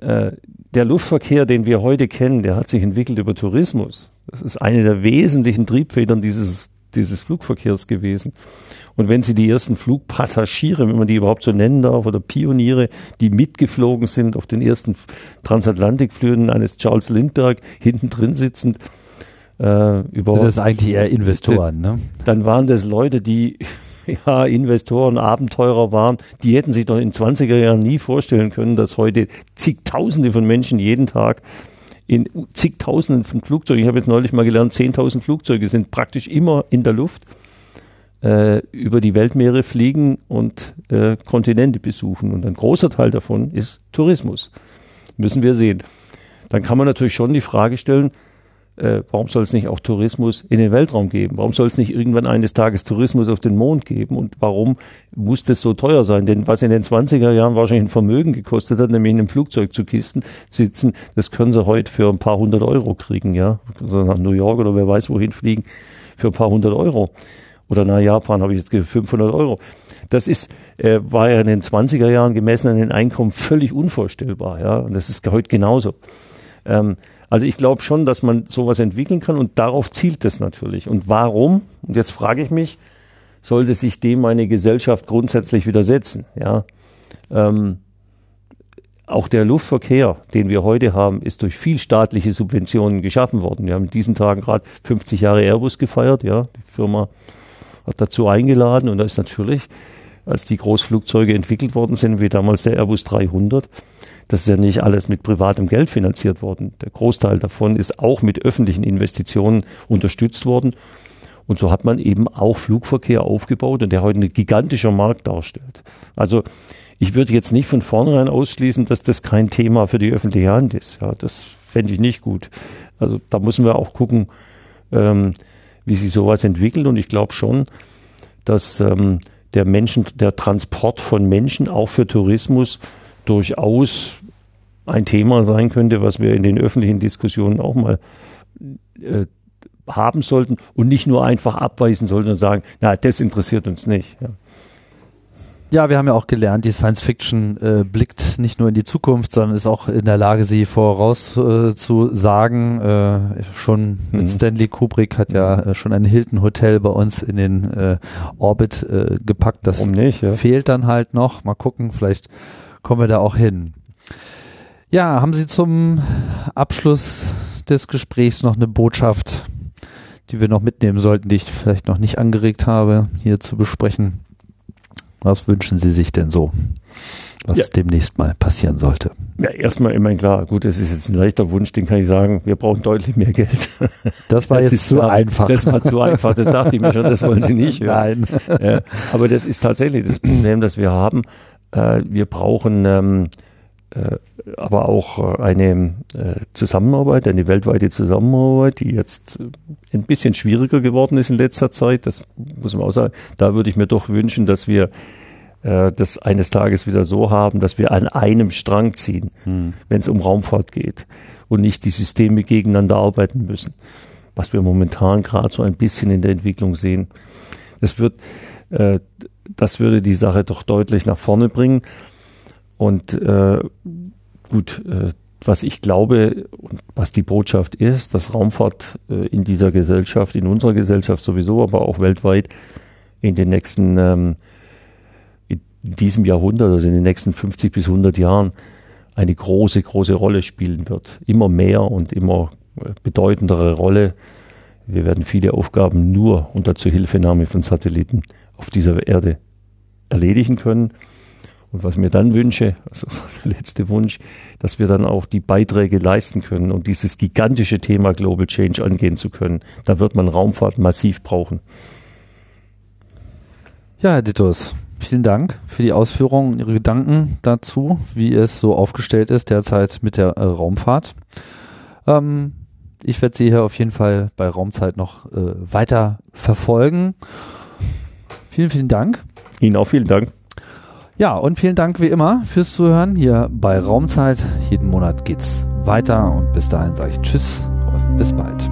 Äh, der Luftverkehr, den wir heute kennen, der hat sich entwickelt über Tourismus. Das ist eine der wesentlichen Triebfedern dieses, dieses Flugverkehrs gewesen. Und wenn Sie die ersten Flugpassagiere, wenn man die überhaupt so nennen darf, oder Pioniere, die mitgeflogen sind auf den ersten Transatlantikflügen eines Charles Lindbergh, hinten drin sitzend, äh, über, das ist eigentlich eher Investoren, ne? Dann waren das Leute, die <laughs> ja, Investoren, Abenteurer waren, die hätten sich doch in 20er Jahren nie vorstellen können, dass heute zigtausende von Menschen jeden Tag in zigtausenden von Flugzeugen, ich habe jetzt neulich mal gelernt, 10.000 Flugzeuge sind praktisch immer in der Luft, äh, über die Weltmeere fliegen und äh, Kontinente besuchen. Und ein großer Teil davon ist Tourismus. Müssen wir sehen. Dann kann man natürlich schon die Frage stellen, äh, warum soll es nicht auch Tourismus in den Weltraum geben? Warum soll es nicht irgendwann eines Tages Tourismus auf den Mond geben? Und warum muss das so teuer sein? Denn was in den 20er Jahren wahrscheinlich ein Vermögen gekostet hat, nämlich in einem Flugzeug zu Kisten sitzen, das können sie heute für ein paar hundert Euro kriegen, ja. Also nach New York oder wer weiß wohin fliegen, für ein paar hundert Euro. Oder nach Japan habe ich jetzt 500 Euro. Das ist, äh, war ja in den 20er Jahren gemessen an den Einkommen völlig unvorstellbar, ja. Und das ist heute genauso. Ähm, also ich glaube schon, dass man sowas entwickeln kann und darauf zielt es natürlich. Und warum? Und jetzt frage ich mich, sollte sich dem eine Gesellschaft grundsätzlich widersetzen? Ja, ähm, auch der Luftverkehr, den wir heute haben, ist durch viel staatliche Subventionen geschaffen worden. Wir haben in diesen Tagen gerade 50 Jahre Airbus gefeiert. Ja, die Firma hat dazu eingeladen und da ist natürlich, als die Großflugzeuge entwickelt worden sind, wie damals der Airbus 300, das ist ja nicht alles mit privatem Geld finanziert worden. Der Großteil davon ist auch mit öffentlichen Investitionen unterstützt worden. Und so hat man eben auch Flugverkehr aufgebaut und der heute ein gigantischer Markt darstellt. Also ich würde jetzt nicht von vornherein ausschließen, dass das kein Thema für die öffentliche Hand ist. Ja, das fände ich nicht gut. Also da müssen wir auch gucken, ähm, wie sich sowas entwickelt. Und ich glaube schon, dass ähm, der Menschen, der Transport von Menschen auch für Tourismus durchaus ein Thema sein könnte, was wir in den öffentlichen Diskussionen auch mal äh, haben sollten und nicht nur einfach abweisen sollten und sagen, na, das interessiert uns nicht. Ja. Ja, wir haben ja auch gelernt, die Science Fiction äh, blickt nicht nur in die Zukunft, sondern ist auch in der Lage, sie vorauszusagen. Äh, schon mit mhm. Stanley Kubrick hat ja äh, schon ein Hilton Hotel bei uns in den äh, Orbit äh, gepackt. Das nicht, ja? fehlt dann halt noch. Mal gucken, vielleicht kommen wir da auch hin. Ja, haben Sie zum Abschluss des Gesprächs noch eine Botschaft, die wir noch mitnehmen sollten, die ich vielleicht noch nicht angeregt habe, hier zu besprechen? Was wünschen Sie sich denn so, was ja. demnächst mal passieren sollte? Ja, erstmal immer klar. Gut, es ist jetzt ein leichter Wunsch, den kann ich sagen. Wir brauchen deutlich mehr Geld. Das war <laughs> das jetzt zu einfach. Das war zu einfach. Das dachte ich mir schon. Das wollen Sie nicht. <laughs> Hören. Nein. Ja, aber das ist tatsächlich das Problem, das wir haben. Äh, wir brauchen ähm, äh, aber auch äh, eine äh, Zusammenarbeit, eine weltweite Zusammenarbeit, die jetzt ein bisschen schwieriger geworden ist in letzter Zeit. Das muss man auch sagen. Da würde ich mir doch wünschen, dass wir das eines Tages wieder so haben, dass wir an einem Strang ziehen, hm. wenn es um Raumfahrt geht und nicht die Systeme gegeneinander arbeiten müssen, was wir momentan gerade so ein bisschen in der Entwicklung sehen. Das wird, das würde die Sache doch deutlich nach vorne bringen. Und äh, gut, äh, was ich glaube und was die Botschaft ist, dass Raumfahrt äh, in dieser Gesellschaft, in unserer Gesellschaft sowieso, aber auch weltweit in den nächsten, ähm, in diesem Jahrhundert, also in den nächsten 50 bis 100 Jahren, eine große, große Rolle spielen wird. Immer mehr und immer äh, bedeutendere Rolle. Wir werden viele Aufgaben nur unter Zuhilfenahme von Satelliten auf dieser Erde erledigen können. Und was mir dann wünsche, also <laughs> der letzte Wunsch, dass wir dann auch die Beiträge leisten können, um dieses gigantische Thema Global Change angehen zu können. Da wird man Raumfahrt massiv brauchen. Ja, Herr Dittus, vielen Dank für die Ausführungen und Ihre Gedanken dazu, wie es so aufgestellt ist derzeit mit der äh, Raumfahrt. Ähm, ich werde Sie hier auf jeden Fall bei Raumzeit noch äh, weiter verfolgen. Vielen, vielen Dank. Ihnen auch vielen Dank. Ja, und vielen Dank wie immer fürs Zuhören hier bei Raumzeit. Jeden Monat geht's weiter und bis dahin sage ich Tschüss und bis bald.